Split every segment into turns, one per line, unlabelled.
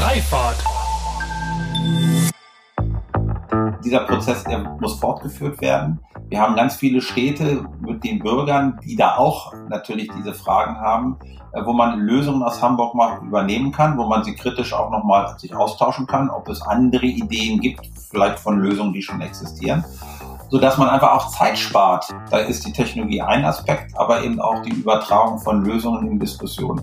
Freifahrt.
Dieser Prozess muss fortgeführt werden. Wir haben ganz viele Städte mit den Bürgern, die da auch natürlich diese Fragen haben, äh, wo man Lösungen aus Hamburg mal übernehmen kann, wo man sie kritisch auch nochmal sich austauschen kann, ob es andere Ideen gibt, vielleicht von Lösungen, die schon existieren so dass man einfach auch Zeit spart. Da ist die Technologie ein Aspekt, aber eben auch die Übertragung von Lösungen in Diskussionen.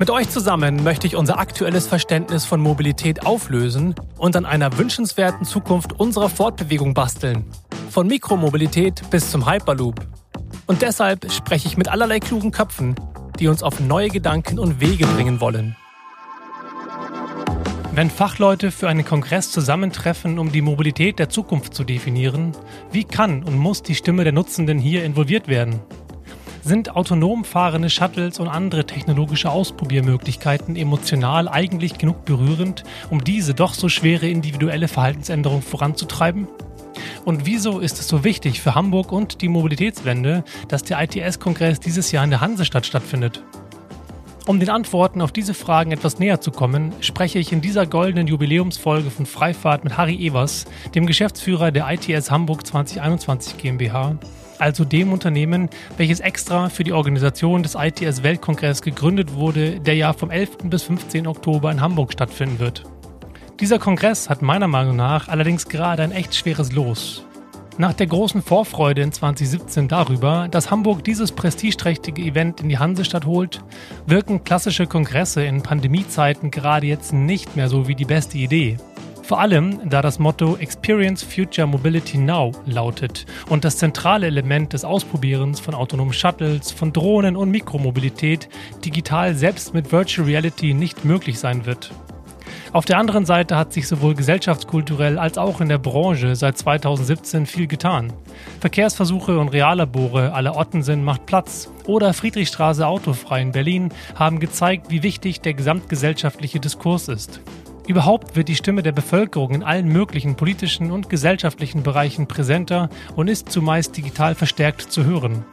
Mit euch zusammen möchte ich unser aktuelles Verständnis von Mobilität auflösen und an einer wünschenswerten Zukunft unserer Fortbewegung basteln. Von Mikromobilität bis zum Hyperloop. Und deshalb spreche ich mit allerlei klugen Köpfen, die uns auf neue Gedanken und Wege bringen wollen. Wenn Fachleute für einen Kongress zusammentreffen, um die Mobilität der Zukunft zu definieren, wie kann und muss die Stimme der Nutzenden hier involviert werden? Sind autonom fahrende Shuttles und andere technologische Ausprobiermöglichkeiten emotional eigentlich genug berührend, um diese doch so schwere individuelle Verhaltensänderung voranzutreiben? Und wieso ist es so wichtig für Hamburg und die Mobilitätswende, dass der ITS-Kongress dieses Jahr in der Hansestadt stattfindet? Um den Antworten auf diese Fragen etwas näher zu kommen, spreche ich in dieser goldenen Jubiläumsfolge von Freifahrt mit Harry Evers, dem Geschäftsführer der ITS Hamburg 2021 GmbH, also dem Unternehmen, welches extra für die Organisation des ITS Weltkongress gegründet wurde, der ja vom 11. bis 15. Oktober in Hamburg stattfinden wird. Dieser Kongress hat meiner Meinung nach allerdings gerade ein echt schweres Los. Nach der großen Vorfreude in 2017 darüber, dass Hamburg dieses prestigeträchtige Event in die Hansestadt holt, wirken klassische Kongresse in Pandemiezeiten gerade jetzt nicht mehr so wie die beste Idee. Vor allem, da das Motto Experience Future Mobility Now lautet und das zentrale Element des Ausprobierens von autonomen Shuttles, von Drohnen und Mikromobilität digital selbst mit Virtual Reality nicht möglich sein wird. Auf der anderen Seite hat sich sowohl gesellschaftskulturell als auch in der Branche seit 2017 viel getan. Verkehrsversuche und Reallabore aller Ottensen macht Platz oder Friedrichstraße autofrei in Berlin haben gezeigt, wie wichtig der gesamtgesellschaftliche Diskurs ist. Überhaupt wird die Stimme der Bevölkerung in allen möglichen politischen und gesellschaftlichen Bereichen präsenter und ist zumeist digital verstärkt zu hören.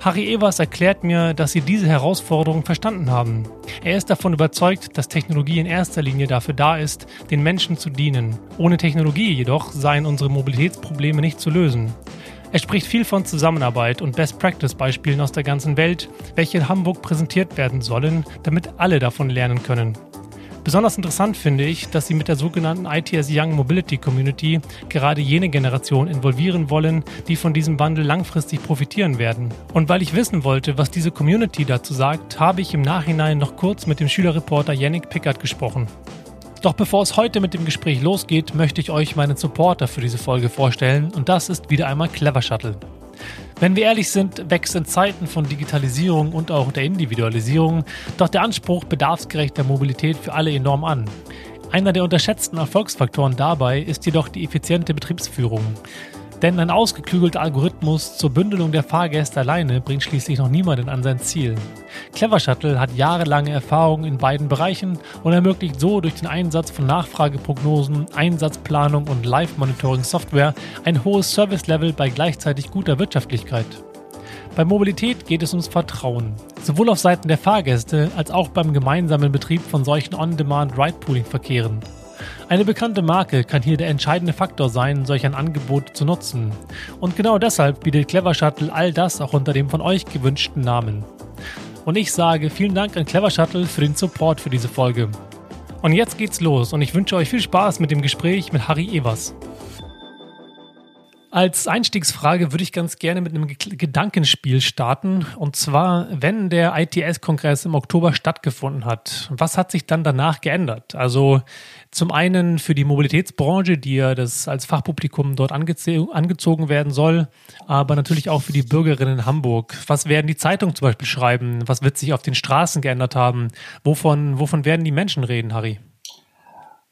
Harry Evers erklärt mir, dass sie diese Herausforderung verstanden haben. Er ist davon überzeugt, dass Technologie in erster Linie dafür da ist, den Menschen zu dienen. Ohne Technologie jedoch seien unsere Mobilitätsprobleme nicht zu lösen. Er spricht viel von Zusammenarbeit und Best-Practice-Beispielen aus der ganzen Welt, welche in Hamburg präsentiert werden sollen, damit alle davon lernen können. Besonders interessant finde ich, dass sie mit der sogenannten ITS Young Mobility Community gerade jene Generation involvieren wollen, die von diesem Wandel langfristig profitieren werden. Und weil ich wissen wollte, was diese Community dazu sagt, habe ich im Nachhinein noch kurz mit dem Schülerreporter Yannick Pickard gesprochen. Doch bevor es heute mit dem Gespräch losgeht, möchte ich euch meinen Supporter für diese Folge vorstellen und das ist wieder einmal Clever Shuttle. Wenn wir ehrlich sind, wächst in Zeiten von Digitalisierung und auch der Individualisierung doch der Anspruch bedarfsgerechter Mobilität für alle enorm an. Einer der unterschätzten Erfolgsfaktoren dabei ist jedoch die effiziente Betriebsführung. Denn ein ausgeklügelter Algorithmus zur Bündelung der Fahrgäste alleine bringt schließlich noch niemanden an sein Ziel. Clever Shuttle hat jahrelange Erfahrung in beiden Bereichen und ermöglicht so durch den Einsatz von Nachfrageprognosen, Einsatzplanung und Live-Monitoring-Software ein hohes Service-Level bei gleichzeitig guter Wirtschaftlichkeit. Bei Mobilität geht es ums Vertrauen, sowohl auf Seiten der Fahrgäste als auch beim gemeinsamen Betrieb von solchen On-Demand-Ride-Pooling-Verkehren. Eine bekannte Marke kann hier der entscheidende Faktor sein, solch ein Angebot zu nutzen. Und genau deshalb bietet Clever Shuttle all das auch unter dem von euch gewünschten Namen. Und ich sage vielen Dank an Clever Shuttle für den Support für diese Folge. Und jetzt geht's los und ich wünsche euch viel Spaß mit dem Gespräch mit Harry Evers. Als Einstiegsfrage würde ich ganz gerne mit einem Gedankenspiel starten. Und zwar, wenn der ITS-Kongress im Oktober stattgefunden hat, was hat sich dann danach geändert? Also zum einen für die Mobilitätsbranche, die ja das als Fachpublikum dort angezogen werden soll, aber natürlich auch für die Bürgerinnen in Hamburg. Was werden die Zeitungen zum Beispiel schreiben? Was wird sich auf den Straßen geändert haben? Wovon, wovon werden die Menschen reden, Harry?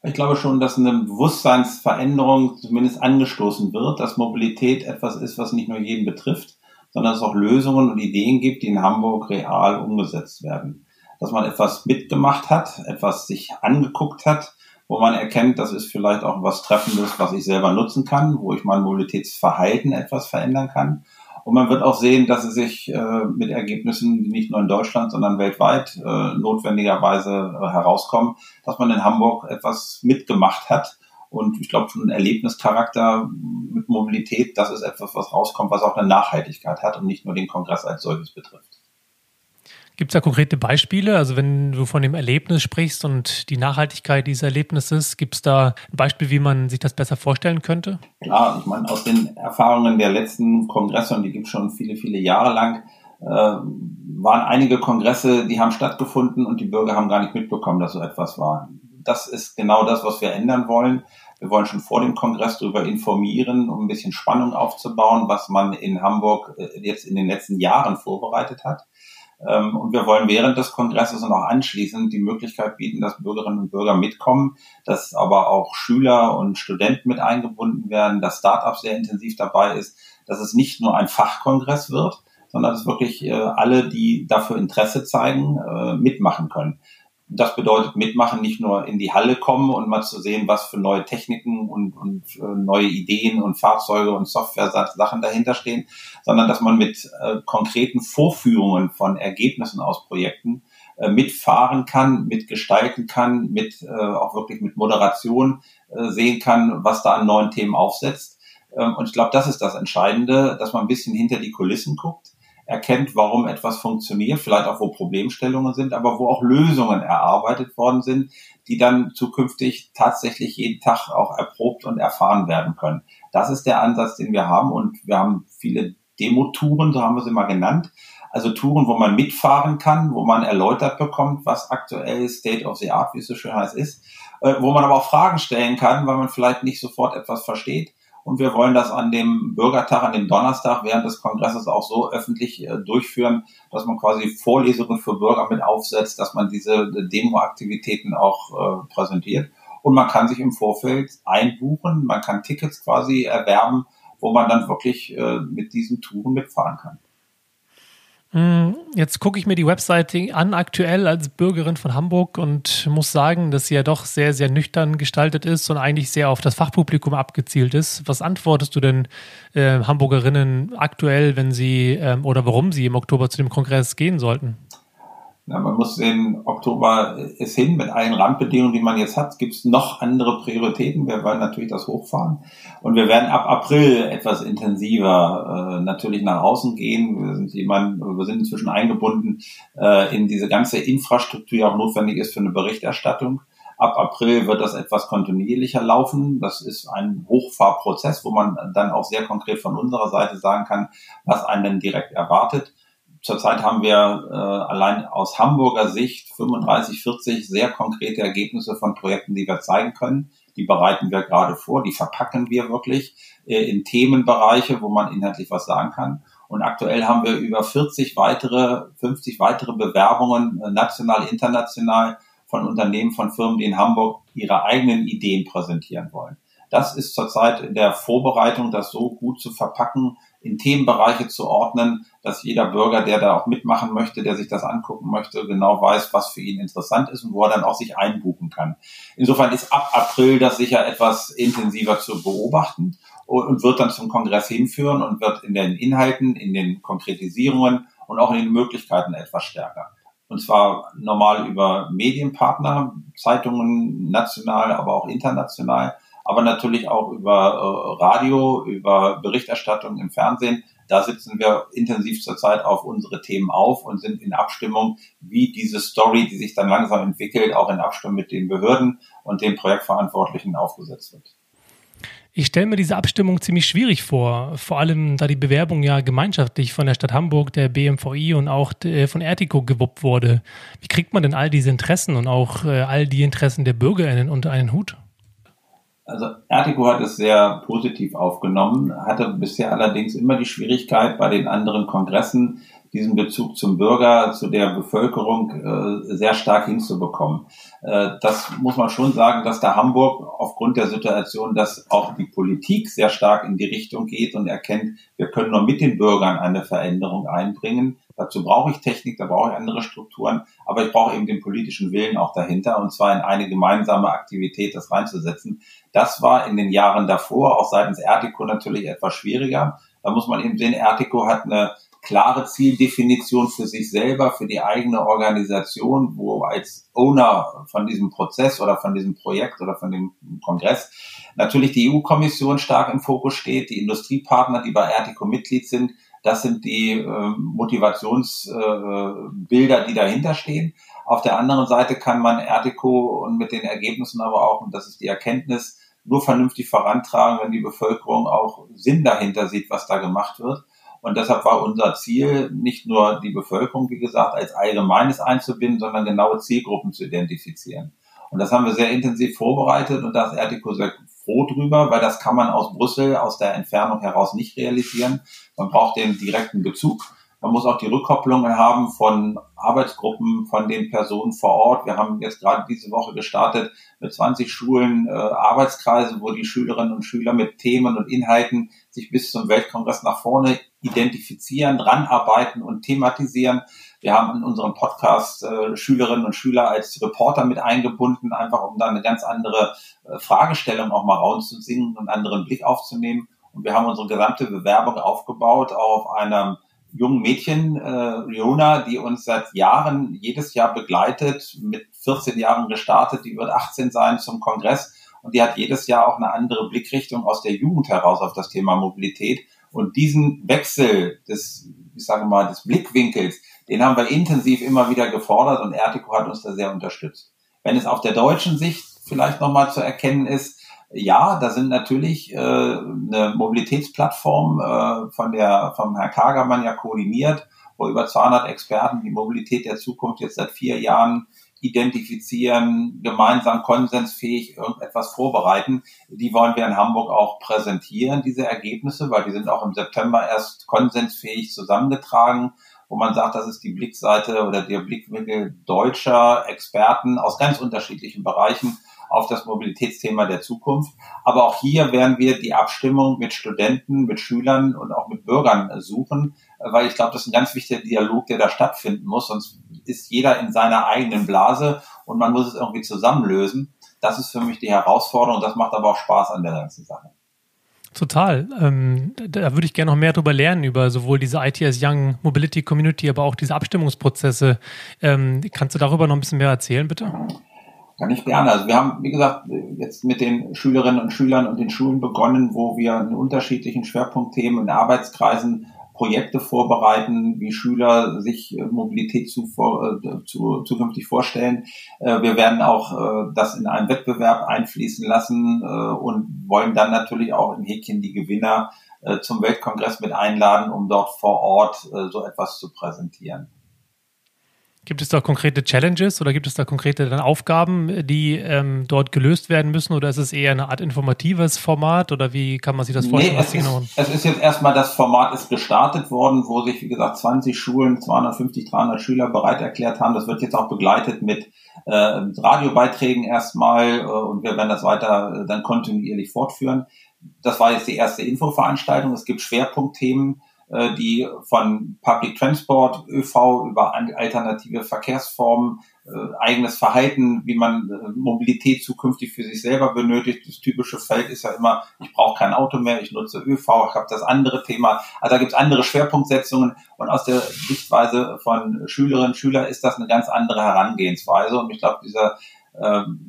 Ich glaube schon, dass eine Bewusstseinsveränderung zumindest angestoßen wird, dass Mobilität etwas ist, was nicht nur jeden betrifft, sondern es auch Lösungen und Ideen gibt, die in Hamburg real umgesetzt werden. Dass man etwas mitgemacht hat, etwas sich angeguckt hat, wo man erkennt, das ist vielleicht auch was Treffendes, was ich selber nutzen kann, wo ich mein Mobilitätsverhalten etwas verändern kann. Und man wird auch sehen, dass es sich äh, mit Ergebnissen, die nicht nur in Deutschland, sondern weltweit äh, notwendigerweise äh, herauskommen, dass man in Hamburg etwas mitgemacht hat. Und ich glaube, schon ein Erlebnischarakter mit Mobilität, das ist etwas, was rauskommt, was auch eine Nachhaltigkeit hat und nicht nur den Kongress als solches betrifft.
Gibt es da konkrete Beispiele? Also wenn du von dem Erlebnis sprichst und die Nachhaltigkeit dieses Erlebnisses, gibt es da ein Beispiel, wie man sich das besser vorstellen könnte?
Klar, ich meine, aus den Erfahrungen der letzten Kongresse, und die gibt es schon viele, viele Jahre lang, äh, waren einige Kongresse, die haben stattgefunden und die Bürger haben gar nicht mitbekommen, dass so etwas war. Das ist genau das, was wir ändern wollen. Wir wollen schon vor dem Kongress darüber informieren, um ein bisschen Spannung aufzubauen, was man in Hamburg äh, jetzt in den letzten Jahren vorbereitet hat. Ähm, und wir wollen während des Kongresses und auch anschließend die Möglichkeit bieten, dass Bürgerinnen und Bürger mitkommen, dass aber auch Schüler und Studenten mit eingebunden werden, dass Startups sehr intensiv dabei ist, dass es nicht nur ein Fachkongress wird, sondern dass wirklich äh, alle, die dafür Interesse zeigen, äh, mitmachen können. Das bedeutet mitmachen, nicht nur in die Halle kommen und mal zu sehen, was für neue Techniken und, und äh, neue Ideen und Fahrzeuge und Software-Sachen dahinter stehen, sondern dass man mit äh, konkreten Vorführungen von Ergebnissen aus Projekten äh, mitfahren kann, mitgestalten kann, mit äh, auch wirklich mit Moderation äh, sehen kann, was da an neuen Themen aufsetzt. Ähm, und ich glaube, das ist das Entscheidende, dass man ein bisschen hinter die Kulissen guckt erkennt, warum etwas funktioniert, vielleicht auch wo Problemstellungen sind, aber wo auch Lösungen erarbeitet worden sind, die dann zukünftig tatsächlich jeden Tag auch erprobt und erfahren werden können. Das ist der Ansatz, den wir haben und wir haben viele Demo-Touren, so haben wir sie mal genannt. Also Touren, wo man mitfahren kann, wo man erläutert bekommt, was aktuell State of the Art, wie es so schön heißt, ist, äh, wo man aber auch Fragen stellen kann, weil man vielleicht nicht sofort etwas versteht und wir wollen das an dem Bürgertag, an dem Donnerstag während des Kongresses auch so öffentlich äh, durchführen, dass man quasi Vorlesungen für Bürger mit aufsetzt, dass man diese Demo-Aktivitäten auch äh, präsentiert. Und man kann sich im Vorfeld einbuchen, man kann Tickets quasi erwerben, wo man dann wirklich äh, mit diesen Touren mitfahren kann.
Hm, jetzt gucke ich mir die Webseite an, aktuell als Bürgerin von Hamburg und muss sagen, dass sie ja doch sehr, sehr nüchtern gestaltet ist und eigentlich sehr auf das Fachpublikum abgezielt ist. Was antwortest du denn äh, Hamburgerinnen aktuell, wenn sie ähm, oder warum sie im Oktober zu dem Kongress gehen sollten?
Ja, man muss sehen, Oktober ist hin mit allen Randbedingungen, die man jetzt hat. Gibt es noch andere Prioritäten? Wir wollen natürlich das hochfahren. Und wir werden ab April etwas intensiver äh, natürlich nach außen gehen. Wir sind jemand, wir sind inzwischen eingebunden äh, in diese ganze Infrastruktur, die auch notwendig ist für eine Berichterstattung. Ab April wird das etwas kontinuierlicher laufen. Das ist ein Hochfahrprozess, wo man dann auch sehr konkret von unserer Seite sagen kann, was einen denn direkt erwartet zurzeit haben wir äh, allein aus Hamburger Sicht 35, 40 sehr konkrete Ergebnisse von Projekten, die wir zeigen können. Die bereiten wir gerade vor, die verpacken wir wirklich äh, in Themenbereiche, wo man inhaltlich was sagen kann. Und aktuell haben wir über 40 weitere, 50 weitere Bewerbungen, äh, national, international, von Unternehmen, von Firmen, die in Hamburg ihre eigenen Ideen präsentieren wollen. Das ist zurzeit in der Vorbereitung, das so gut zu verpacken, in Themenbereiche zu ordnen, dass jeder Bürger, der da auch mitmachen möchte, der sich das angucken möchte, genau weiß, was für ihn interessant ist und wo er dann auch sich einbuchen kann. Insofern ist ab April das sicher etwas intensiver zu beobachten und wird dann zum Kongress hinführen und wird in den Inhalten, in den Konkretisierungen und auch in den Möglichkeiten etwas stärker. Und zwar normal über Medienpartner, Zeitungen national, aber auch international aber natürlich auch über äh, Radio, über Berichterstattung im Fernsehen. Da sitzen wir intensiv zurzeit auf unsere Themen auf und sind in Abstimmung, wie diese Story, die sich dann langsam entwickelt, auch in Abstimmung mit den Behörden und den Projektverantwortlichen aufgesetzt wird.
Ich stelle mir diese Abstimmung ziemlich schwierig vor, vor allem da die Bewerbung ja gemeinschaftlich von der Stadt Hamburg, der BMVI und auch äh, von Ertico gewuppt wurde. Wie kriegt man denn all diese Interessen und auch äh, all die Interessen der BürgerInnen unter einen Hut?
Also Ertico hat es sehr positiv aufgenommen, hatte bisher allerdings immer die Schwierigkeit bei den anderen Kongressen, diesen Bezug zum Bürger, zu der Bevölkerung äh, sehr stark hinzubekommen. Äh, das muss man schon sagen, dass da Hamburg aufgrund der Situation, dass auch die Politik sehr stark in die Richtung geht und erkennt, wir können nur mit den Bürgern eine Veränderung einbringen. Dazu brauche ich Technik, da brauche ich andere Strukturen, aber ich brauche eben den politischen Willen auch dahinter und zwar in eine gemeinsame Aktivität das reinzusetzen. Das war in den Jahren davor, auch seitens Ertico natürlich etwas schwieriger. Da muss man eben sehen, Ertico hat eine klare Zieldefinition für sich selber, für die eigene Organisation, wo als Owner von diesem Prozess oder von diesem Projekt oder von dem Kongress natürlich die EU-Kommission stark im Fokus steht, die Industriepartner, die bei Ertico Mitglied sind, das sind die äh, Motivationsbilder, äh, die dahinter stehen. Auf der anderen Seite kann man Ertico und mit den Ergebnissen aber auch, und das ist die Erkenntnis, nur vernünftig vorantragen, wenn die Bevölkerung auch Sinn dahinter sieht, was da gemacht wird. Und deshalb war unser Ziel, nicht nur die Bevölkerung, wie gesagt, als Allgemeines einzubinden, sondern genaue Zielgruppen zu identifizieren. Und das haben wir sehr intensiv vorbereitet und da ist Ertico sehr froh drüber, weil das kann man aus Brüssel, aus der Entfernung heraus nicht realisieren. Man braucht den direkten Bezug. Man muss auch die Rückkopplungen haben von Arbeitsgruppen, von den Personen vor Ort. Wir haben jetzt gerade diese Woche gestartet mit 20 Schulen äh, Arbeitskreise, wo die Schülerinnen und Schüler mit Themen und Inhalten sich bis zum Weltkongress nach vorne identifizieren, ranarbeiten und thematisieren. Wir haben in unserem Podcast äh, Schülerinnen und Schüler als Reporter mit eingebunden, einfach um da eine ganz andere äh, Fragestellung auch mal rauszusingen und einen anderen Blick aufzunehmen. Und wir haben unsere gesamte Bewerbung aufgebaut auf einem jungen Mädchen, äh, Riona, die uns seit Jahren jedes Jahr begleitet, mit 14 Jahren gestartet, die wird 18 sein zum Kongress und die hat jedes Jahr auch eine andere Blickrichtung aus der Jugend heraus auf das Thema Mobilität. Und diesen Wechsel des, ich sage mal, des Blickwinkels, den haben wir intensiv immer wieder gefordert und Ertico hat uns da sehr unterstützt. Wenn es auf der deutschen Sicht vielleicht nochmal zu erkennen ist, ja, da sind natürlich äh, eine Mobilitätsplattform äh, von der vom Herrn Kagermann ja koordiniert, wo über 200 Experten die Mobilität der Zukunft jetzt seit vier Jahren identifizieren, gemeinsam konsensfähig irgendetwas vorbereiten. Die wollen wir in Hamburg auch präsentieren, diese Ergebnisse, weil die sind auch im September erst konsensfähig zusammengetragen, wo man sagt, das ist die Blickseite oder der Blickwinkel deutscher Experten aus ganz unterschiedlichen Bereichen auf das Mobilitätsthema der Zukunft. Aber auch hier werden wir die Abstimmung mit Studenten, mit Schülern und auch mit Bürgern suchen, weil ich glaube, das ist ein ganz wichtiger Dialog, der da stattfinden muss. Sonst ist jeder in seiner eigenen Blase und man muss es irgendwie zusammenlösen. Das ist für mich die Herausforderung. Das macht aber auch Spaß an der ganzen Sache.
Total. Ähm, da würde ich gerne noch mehr darüber lernen, über sowohl diese ITS Young Mobility Community, aber auch diese Abstimmungsprozesse. Ähm, kannst du darüber noch ein bisschen mehr erzählen, bitte?
Kann ich gerne. Also wir haben, wie gesagt, jetzt mit den Schülerinnen und Schülern und den Schulen begonnen, wo wir in unterschiedlichen Schwerpunktthemen und Arbeitskreisen Projekte vorbereiten, wie Schüler sich äh, Mobilität zu, äh, zu, zukünftig vorstellen. Äh, wir werden auch das in einen Wettbewerb einfließen lassen und wollen dann natürlich auch in Häkchen die Gewinner zum Weltkongress mit einladen, um dort vor Ort so etwas zu präsentieren.
Gibt es da konkrete Challenges oder gibt es da konkrete dann Aufgaben, die ähm, dort gelöst werden müssen oder ist es eher eine Art informatives Format oder wie kann man sich das vorstellen?
Nee, es, ist, genau es ist jetzt erstmal, das Format ist gestartet worden, wo sich, wie gesagt, 20 Schulen, 250, 300 Schüler bereit erklärt haben. Das wird jetzt auch begleitet mit, äh, mit Radiobeiträgen erstmal äh, und wir werden das weiter äh, dann kontinuierlich fortführen. Das war jetzt die erste Infoveranstaltung. Es gibt Schwerpunktthemen äh, die von Public Transport, ÖV über alternative Verkehrsformen, äh, eigenes Verhalten, wie man äh, Mobilität zukünftig für sich selber benötigt. Das typische Feld ist ja immer, ich brauche kein Auto mehr, ich nutze ÖV, ich habe das andere Thema. Also da gibt es andere Schwerpunktsetzungen und aus der Sichtweise von Schülerinnen und Schülern ist das eine ganz andere Herangehensweise. Und ich glaube, dieser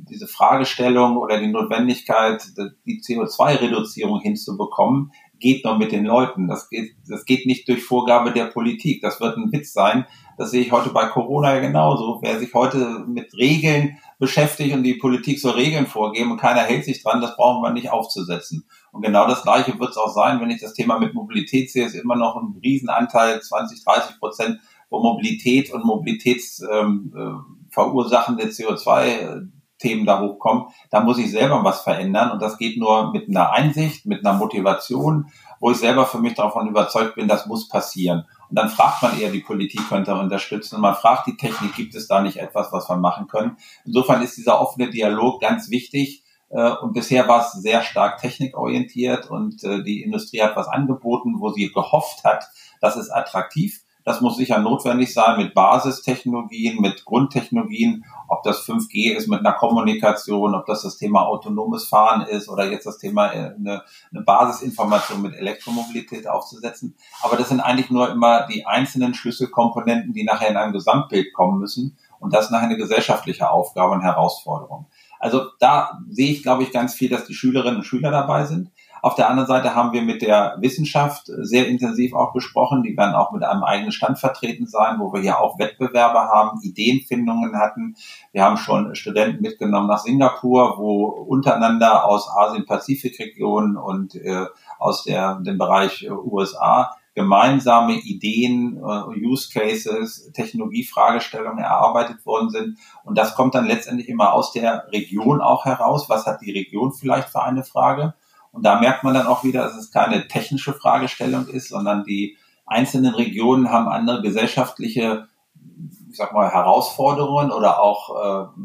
diese Fragestellung oder die Notwendigkeit, die CO2-Reduzierung hinzubekommen, geht nur mit den Leuten. Das geht, das geht nicht durch Vorgabe der Politik. Das wird ein Witz sein. Das sehe ich heute bei Corona genauso. Wer sich heute mit Regeln beschäftigt und die Politik soll Regeln vorgeben und keiner hält sich dran, das brauchen wir nicht aufzusetzen. Und genau das Gleiche wird es auch sein, wenn ich das Thema mit Mobilität sehe, ist immer noch ein Riesenanteil, 20, 30 Prozent, wo Mobilität und Mobilitätsverursachen ähm, äh, CO2 Themen da hochkommen, da muss ich selber was verändern und das geht nur mit einer Einsicht, mit einer Motivation, wo ich selber für mich davon überzeugt bin, das muss passieren. Und dann fragt man eher, die Politik könnte unterstützen und man fragt die Technik, gibt es da nicht etwas, was wir machen können. Insofern ist dieser offene Dialog ganz wichtig. Äh, und bisher war es sehr stark technikorientiert und äh, die Industrie hat was angeboten, wo sie gehofft hat, das ist attraktiv. Das muss sicher notwendig sein mit Basistechnologien, mit Grundtechnologien, ob das 5G ist mit einer Kommunikation, ob das das Thema autonomes Fahren ist oder jetzt das Thema äh, eine, eine Basisinformation mit Elektromobilität aufzusetzen. Aber das sind eigentlich nur immer die einzelnen Schlüsselkomponenten, die nachher in einem Gesamtbild kommen müssen. Und das ist nachher eine gesellschaftliche Aufgabe und Herausforderung. Also da sehe ich, glaube ich, ganz viel, dass die Schülerinnen und Schüler dabei sind. Auf der anderen Seite haben wir mit der Wissenschaft sehr intensiv auch gesprochen. Die werden auch mit einem eigenen Stand vertreten sein, wo wir hier auch Wettbewerbe haben, Ideenfindungen hatten. Wir haben schon Studenten mitgenommen nach Singapur, wo untereinander aus Asien-Pazifik-Regionen und äh, aus der, dem Bereich äh, USA gemeinsame Ideen, äh, Use Cases, Technologiefragestellungen erarbeitet worden sind. Und das kommt dann letztendlich immer aus der Region auch heraus. Was hat die Region vielleicht für eine Frage? Und da merkt man dann auch wieder, dass es keine technische Fragestellung ist, sondern die einzelnen Regionen haben andere gesellschaftliche, ich sag mal, Herausforderungen oder auch äh,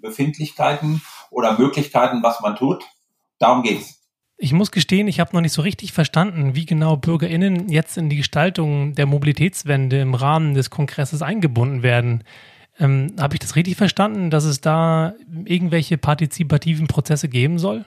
Befindlichkeiten oder Möglichkeiten, was man tut. Darum geht's.
Ich muss gestehen, ich habe noch nicht so richtig verstanden, wie genau BürgerInnen jetzt in die Gestaltung der Mobilitätswende im Rahmen des Kongresses eingebunden werden. Ähm, habe ich das richtig verstanden, dass es da irgendwelche partizipativen Prozesse geben soll?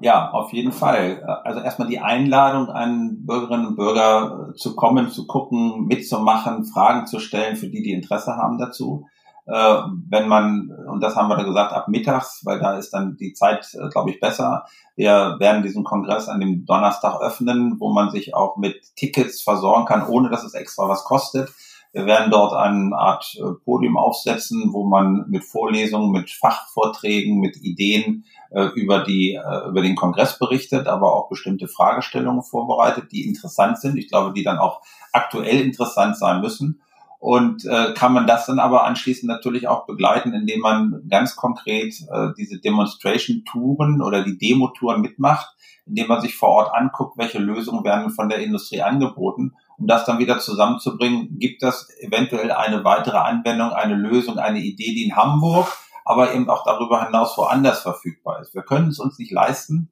Ja, auf jeden Fall. Also erstmal die Einladung an Bürgerinnen und Bürger zu kommen, zu gucken, mitzumachen, Fragen zu stellen, für die, die Interesse haben dazu. Äh, wenn man, und das haben wir da gesagt, ab mittags, weil da ist dann die Zeit, äh, glaube ich, besser. Wir werden diesen Kongress an dem Donnerstag öffnen, wo man sich auch mit Tickets versorgen kann, ohne dass es extra was kostet. Wir werden dort eine Art äh, Podium aufsetzen, wo man mit Vorlesungen, mit Fachvorträgen, mit Ideen äh, über die äh, über den Kongress berichtet, aber auch bestimmte Fragestellungen vorbereitet, die interessant sind. Ich glaube, die dann auch aktuell interessant sein müssen. Und äh, kann man das dann aber anschließend natürlich auch begleiten, indem man ganz konkret äh, diese Demonstration-Touren oder die Demo-Touren mitmacht, indem man sich vor Ort anguckt, welche Lösungen werden von der Industrie angeboten um das dann wieder zusammenzubringen, gibt das eventuell eine weitere Anwendung, eine Lösung, eine Idee, die in Hamburg, aber eben auch darüber hinaus woanders verfügbar ist. Wir können es uns nicht leisten,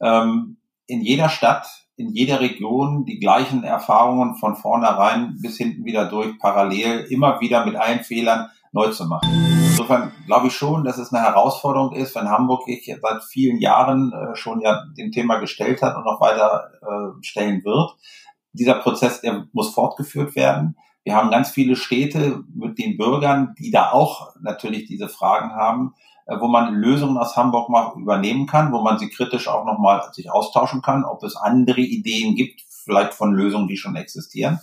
ähm, in jeder Stadt, in jeder Region die gleichen Erfahrungen von vornherein bis hinten wieder durch, parallel, immer wieder mit allen Fehlern neu zu machen. Insofern glaube ich schon, dass es eine Herausforderung ist, wenn Hamburg sich seit vielen Jahren äh, schon ja dem Thema gestellt hat und noch weiter äh, stellen wird dieser Prozess, der muss fortgeführt werden. Wir haben ganz viele Städte mit den Bürgern, die da auch natürlich diese Fragen haben, äh, wo man Lösungen aus Hamburg mal übernehmen kann, wo man sie kritisch auch nochmal sich austauschen kann, ob es andere Ideen gibt, vielleicht von Lösungen, die schon existieren,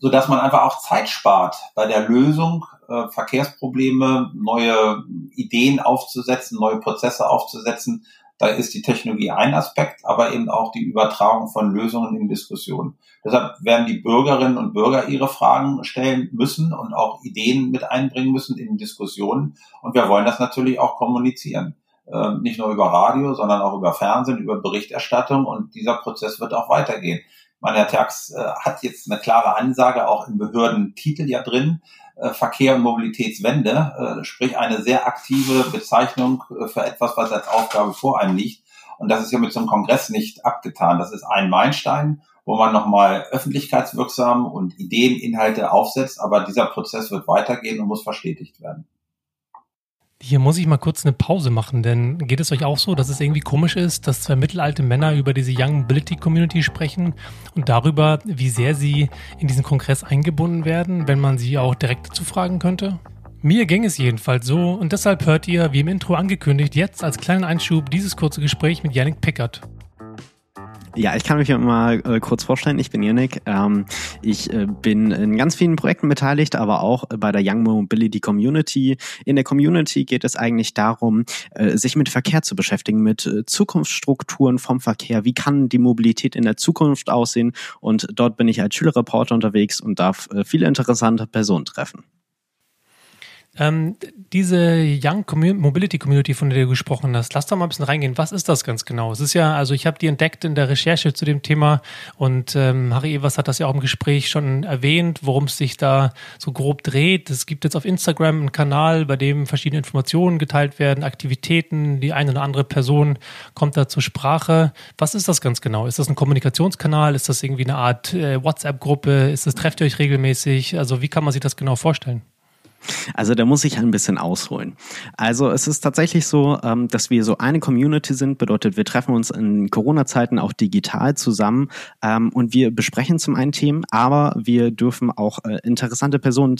so dass man einfach auch Zeit spart bei der Lösung, äh, Verkehrsprobleme, neue Ideen aufzusetzen, neue Prozesse aufzusetzen, da ist die Technologie ein Aspekt, aber eben auch die Übertragung von Lösungen in Diskussionen. Deshalb werden die Bürgerinnen und Bürger ihre Fragen stellen müssen und auch Ideen mit einbringen müssen in Diskussionen. Und wir wollen das natürlich auch kommunizieren. Ähm, nicht nur über Radio, sondern auch über Fernsehen, über Berichterstattung. Und dieser Prozess wird auch weitergehen. Mein Herr Terx äh, hat jetzt eine klare Ansage auch im Behördentitel ja drin. Äh, Verkehr und Mobilitätswende, äh, sprich eine sehr aktive Bezeichnung äh, für etwas, was als Aufgabe vor einem liegt. Und das ist ja mit so einem Kongress nicht abgetan. Das ist ein Meilenstein, wo man nochmal öffentlichkeitswirksam und Ideeninhalte aufsetzt. Aber dieser Prozess wird weitergehen und muss verstetigt werden.
Hier muss ich mal kurz eine Pause machen, denn geht es euch auch so, dass es irgendwie komisch ist, dass zwei mittelalte Männer über diese Young Mobility Community sprechen und darüber, wie sehr sie in diesen Kongress eingebunden werden, wenn man sie auch direkt dazu fragen könnte? Mir ging es jedenfalls so und deshalb hört ihr, wie im Intro angekündigt, jetzt als kleinen Einschub dieses kurze Gespräch mit Yannick Pickert.
Ja, ich kann mich mal äh, kurz vorstellen. Ich bin Yannick. Ähm, ich äh, bin in ganz vielen Projekten beteiligt, aber auch bei der Young Mobility Community. In der Community geht es eigentlich darum, äh, sich mit Verkehr zu beschäftigen, mit äh, Zukunftsstrukturen vom Verkehr. Wie kann die Mobilität in der Zukunft aussehen? Und dort bin ich als Schülerreporter unterwegs und darf äh, viele interessante Personen treffen.
Ähm, diese Young Mobility Community, von der du gesprochen hast, lass doch mal ein bisschen reingehen. Was ist das ganz genau? Es ist ja, also ich habe die entdeckt in der Recherche zu dem Thema und ähm, Harry Evers hat das ja auch im Gespräch schon erwähnt, worum es sich da so grob dreht. Es gibt jetzt auf Instagram einen Kanal, bei dem verschiedene Informationen geteilt werden, Aktivitäten, die eine oder andere Person kommt da zur Sprache. Was ist das ganz genau? Ist das ein Kommunikationskanal? Ist das irgendwie eine Art äh, WhatsApp-Gruppe? Ist das, trefft ihr euch regelmäßig? Also wie kann man sich das genau vorstellen?
Also da muss ich ein bisschen ausholen. Also es ist tatsächlich so, ähm, dass wir so eine Community sind, bedeutet, wir treffen uns in Corona-Zeiten auch digital zusammen ähm, und wir besprechen zum einen Themen, aber wir dürfen auch äh, interessante Personen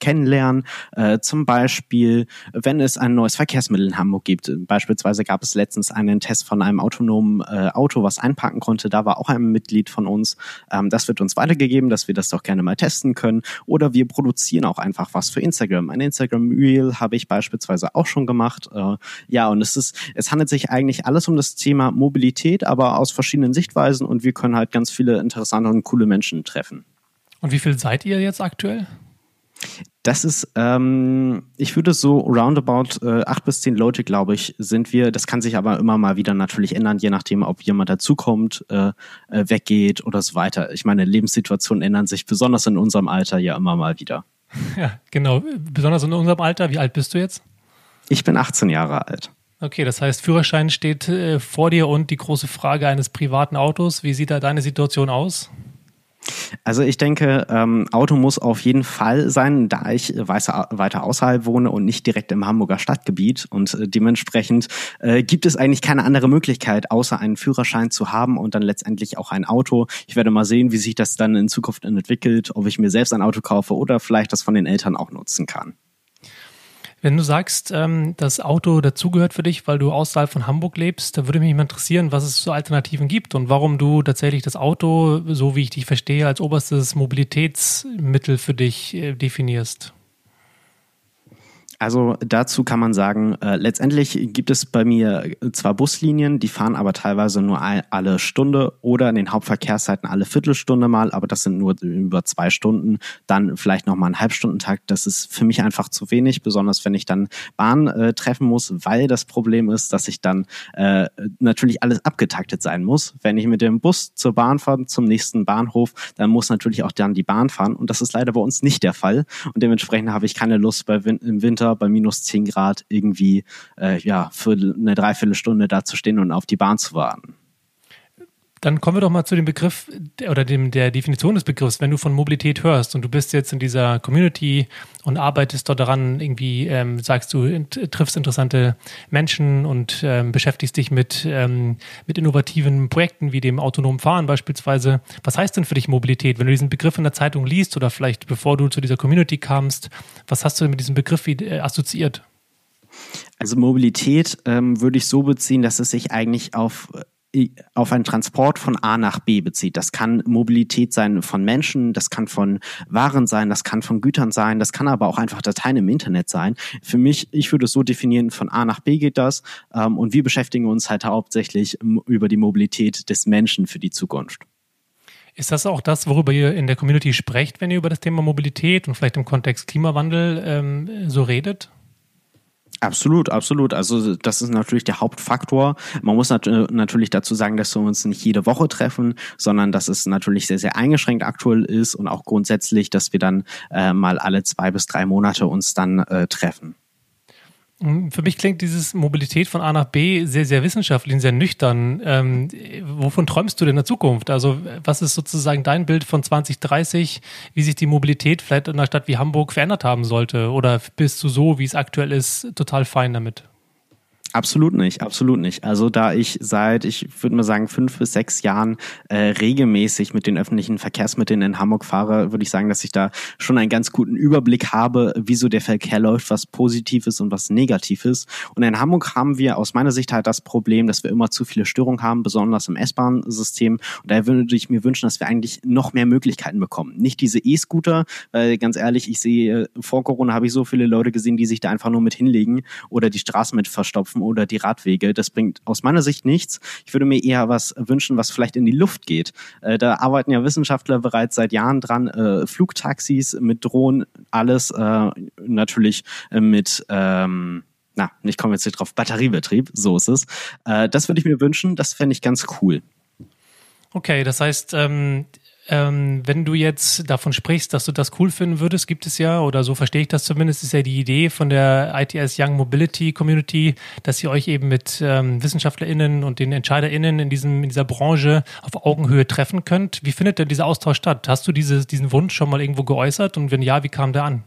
kennenlernen. Äh, zum Beispiel, wenn es ein neues Verkehrsmittel in Hamburg gibt. Beispielsweise gab es letztens einen Test von einem autonomen äh, Auto, was einparken konnte. Da war auch ein Mitglied von uns. Ähm, das wird uns weitergegeben, dass wir das doch gerne mal testen können. Oder wir produzieren auch einfach was für. Ein Instagram Reel habe ich beispielsweise auch schon gemacht. Äh, ja, und es ist, es handelt sich eigentlich alles um das Thema Mobilität, aber aus verschiedenen Sichtweisen und wir können halt ganz viele interessante und coole Menschen treffen.
Und wie viel seid ihr jetzt aktuell?
Das ist, ähm, ich würde so roundabout äh, acht bis zehn Leute, glaube ich, sind wir. Das kann sich aber immer mal wieder natürlich ändern, je nachdem, ob jemand dazukommt, äh, äh, weggeht oder so weiter. Ich meine, Lebenssituationen ändern sich besonders in unserem Alter ja immer mal wieder.
Ja, genau. Besonders in unserem Alter. Wie alt bist du jetzt?
Ich bin 18 Jahre alt.
Okay, das heißt, Führerschein steht äh, vor dir und die große Frage eines privaten Autos. Wie sieht da deine Situation aus?
Also ich denke, ähm, Auto muss auf jeden Fall sein, da ich weiter, außerhalb wohne und nicht direkt im Hamburger Stadtgebiet. Und äh, dementsprechend äh, gibt es eigentlich keine andere Möglichkeit, außer einen Führerschein zu haben und dann letztendlich auch ein Auto. Ich werde mal sehen, wie sich das dann in Zukunft entwickelt, ob ich mir selbst ein Auto kaufe oder vielleicht das von den Eltern auch nutzen kann.
Wenn du sagst, ähm, das Auto dazugehört für dich, weil du außerhalb von Hamburg lebst, da würde mich mal interessieren, was es so Alternativen gibt und warum du tatsächlich das Auto, so wie ich dich verstehe, als oberstes Mobilitätsmittel für dich äh, definierst.
Also dazu kann man sagen, äh, letztendlich gibt es bei mir zwar Buslinien, die fahren aber teilweise nur alle Stunde oder in den Hauptverkehrszeiten alle Viertelstunde mal, aber das sind nur über zwei Stunden, dann vielleicht nochmal einen Halbstundentakt. Das ist für mich einfach zu wenig, besonders wenn ich dann Bahn äh, treffen muss, weil das Problem ist, dass ich dann äh, natürlich alles abgetaktet sein muss. Wenn ich mit dem Bus zur Bahn fahre, zum nächsten Bahnhof, dann muss natürlich auch dann die Bahn fahren und das ist leider bei uns nicht der Fall und dementsprechend habe ich keine Lust bei, im Winter bei minus 10 Grad irgendwie äh, ja, für eine Dreiviertelstunde da zu stehen und auf die Bahn zu warten.
Dann kommen wir doch mal zu dem Begriff oder dem, der Definition des Begriffs. Wenn du von Mobilität hörst und du bist jetzt in dieser Community und arbeitest dort daran, irgendwie ähm, sagst du, triffst interessante Menschen und ähm, beschäftigst dich mit, ähm, mit innovativen Projekten wie dem autonomen Fahren beispielsweise. Was heißt denn für dich Mobilität? Wenn du diesen Begriff in der Zeitung liest oder vielleicht bevor du zu dieser Community kamst, was hast du mit diesem Begriff äh, assoziiert?
Also Mobilität ähm, würde ich so beziehen, dass es sich eigentlich auf auf einen Transport von A nach B bezieht. Das kann Mobilität sein von Menschen, das kann von Waren sein, das kann von Gütern sein, das kann aber auch einfach Dateien im Internet sein. Für mich, ich würde es so definieren, von A nach B geht das ähm, und wir beschäftigen uns halt hauptsächlich über die Mobilität des Menschen für die Zukunft.
Ist das auch das, worüber ihr in der Community sprecht, wenn ihr über das Thema Mobilität und vielleicht im Kontext Klimawandel ähm, so redet?
Absolut, absolut. Also das ist natürlich der Hauptfaktor. Man muss nat natürlich dazu sagen, dass wir uns nicht jede Woche treffen, sondern dass es natürlich sehr, sehr eingeschränkt aktuell ist und auch grundsätzlich, dass wir dann äh, mal alle zwei bis drei Monate uns dann äh, treffen.
Für mich klingt dieses Mobilität von A nach B sehr, sehr wissenschaftlich und sehr nüchtern. Ähm, wovon träumst du denn in der Zukunft? Also, was ist sozusagen dein Bild von 2030, wie sich die Mobilität vielleicht in einer Stadt wie Hamburg verändert haben sollte? Oder bist du so, wie es aktuell ist, total fein damit?
Absolut nicht, absolut nicht. Also da ich seit, ich würde mal sagen, fünf bis sechs Jahren äh, regelmäßig mit den öffentlichen Verkehrsmitteln in Hamburg fahre, würde ich sagen, dass ich da schon einen ganz guten Überblick habe, wieso der Verkehr läuft, was positiv ist und was negativ ist. Und in Hamburg haben wir aus meiner Sicht halt das Problem, dass wir immer zu viele Störungen haben, besonders im S-Bahn-System. Und daher würde ich mir wünschen, dass wir eigentlich noch mehr Möglichkeiten bekommen. Nicht diese E-Scooter, weil ganz ehrlich, ich sehe, vor Corona habe ich so viele Leute gesehen, die sich da einfach nur mit hinlegen oder die Straßen mit verstopfen laufen oder die Radwege. Das bringt aus meiner Sicht nichts. Ich würde mir eher was wünschen, was vielleicht in die Luft geht. Äh, da arbeiten ja Wissenschaftler bereits seit Jahren dran. Äh, Flugtaxis mit Drohnen, alles äh, natürlich äh, mit ähm, na, ich komme jetzt nicht drauf, Batteriebetrieb, so ist es. Äh, das würde ich mir wünschen, das fände ich ganz cool.
Okay, das heißt, ähm, ähm, wenn du jetzt davon sprichst, dass du das cool finden würdest, gibt es ja, oder so verstehe ich das zumindest, ist ja die Idee von der ITS Young Mobility Community, dass ihr euch eben mit ähm, WissenschaftlerInnen und den EntscheiderInnen in, diesem, in dieser Branche auf Augenhöhe treffen könnt. Wie findet denn dieser Austausch statt? Hast du diese, diesen Wunsch schon mal irgendwo geäußert und wenn ja, wie kam der an?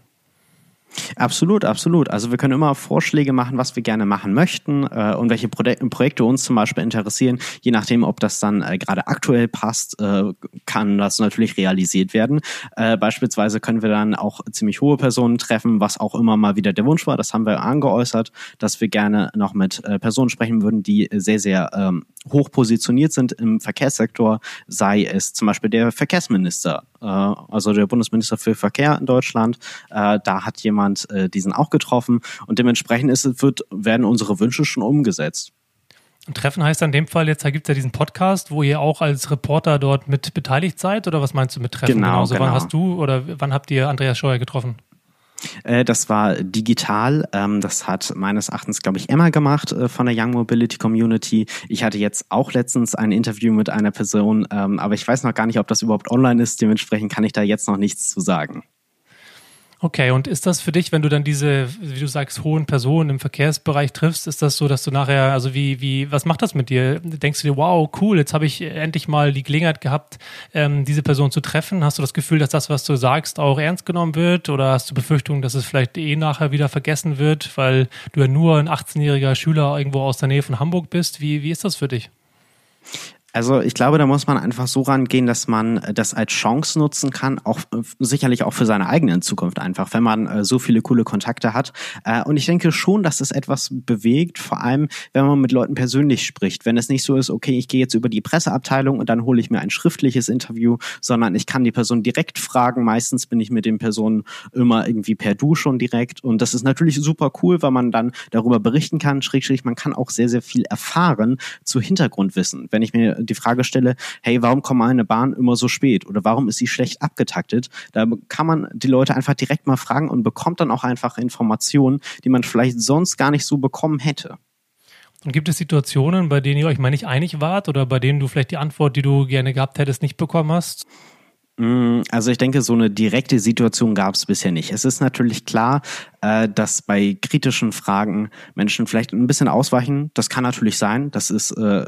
Absolut, absolut. Also wir können immer Vorschläge machen, was wir gerne machen möchten äh, und welche Pro Projekte uns zum Beispiel interessieren. Je nachdem, ob das dann äh, gerade aktuell passt, äh, kann das natürlich realisiert werden. Äh, beispielsweise können wir dann auch ziemlich hohe Personen treffen, was auch immer mal wieder der Wunsch war. Das haben wir angeäußert, dass wir gerne noch mit äh, Personen sprechen würden, die sehr, sehr ähm, hoch positioniert sind im Verkehrssektor, sei es zum Beispiel der Verkehrsminister, also der Bundesminister für Verkehr in Deutschland. Äh, da hat jemand äh, diesen auch getroffen und dementsprechend ist, wird, werden unsere Wünsche schon umgesetzt.
Und Treffen heißt in dem Fall, jetzt gibt es ja diesen Podcast, wo ihr auch als Reporter dort mit beteiligt seid, oder was meinst du mit Treffen?
Genau, genau.
genau. Wann hast du oder wann habt ihr Andreas Scheuer getroffen?
Äh, das war digital. Ähm, das hat meines Erachtens, glaube ich, Emma gemacht äh, von der Young Mobility Community. Ich hatte jetzt auch letztens ein Interview mit einer Person, ähm, aber ich weiß noch gar nicht, ob das überhaupt online ist. Dementsprechend kann ich da jetzt noch nichts zu sagen.
Okay, und ist das für dich, wenn du dann diese, wie du sagst, hohen Personen im Verkehrsbereich triffst, ist das so, dass du nachher, also wie, wie, was macht das mit dir? Denkst du dir, wow, cool, jetzt habe ich endlich mal die Gelegenheit gehabt, ähm, diese Person zu treffen? Hast du das Gefühl, dass das, was du sagst, auch ernst genommen wird? Oder hast du Befürchtungen, dass es vielleicht eh nachher wieder vergessen wird, weil du ja nur ein 18-jähriger Schüler irgendwo aus der Nähe von Hamburg bist? Wie, wie ist das für dich?
Also ich glaube, da muss man einfach so rangehen, dass man das als Chance nutzen kann, auch äh, sicherlich auch für seine eigene Zukunft einfach, wenn man äh, so viele coole Kontakte hat. Äh, und ich denke schon, dass es etwas bewegt, vor allem wenn man mit Leuten persönlich spricht. Wenn es nicht so ist, okay, ich gehe jetzt über die Presseabteilung und dann hole ich mir ein schriftliches Interview, sondern ich kann die Person direkt fragen. Meistens bin ich mit den Personen immer irgendwie per Du schon direkt. Und das ist natürlich super cool, weil man dann darüber berichten kann. Schrägstrich, man kann auch sehr, sehr viel erfahren zu Hintergrundwissen. Wenn ich mir die Frage stelle, hey, warum kommt eine Bahn immer so spät oder warum ist sie schlecht abgetaktet? Da kann man die Leute einfach direkt mal fragen und bekommt dann auch einfach Informationen, die man vielleicht sonst gar nicht so bekommen hätte.
Und gibt es Situationen, bei denen ihr euch mal nicht einig wart oder bei denen du vielleicht die Antwort, die du gerne gehabt hättest, nicht bekommen hast?
Mm, also ich denke, so eine direkte Situation gab es bisher nicht. Es ist natürlich klar, äh, dass bei kritischen Fragen Menschen vielleicht ein bisschen ausweichen. Das kann natürlich sein. Das ist äh,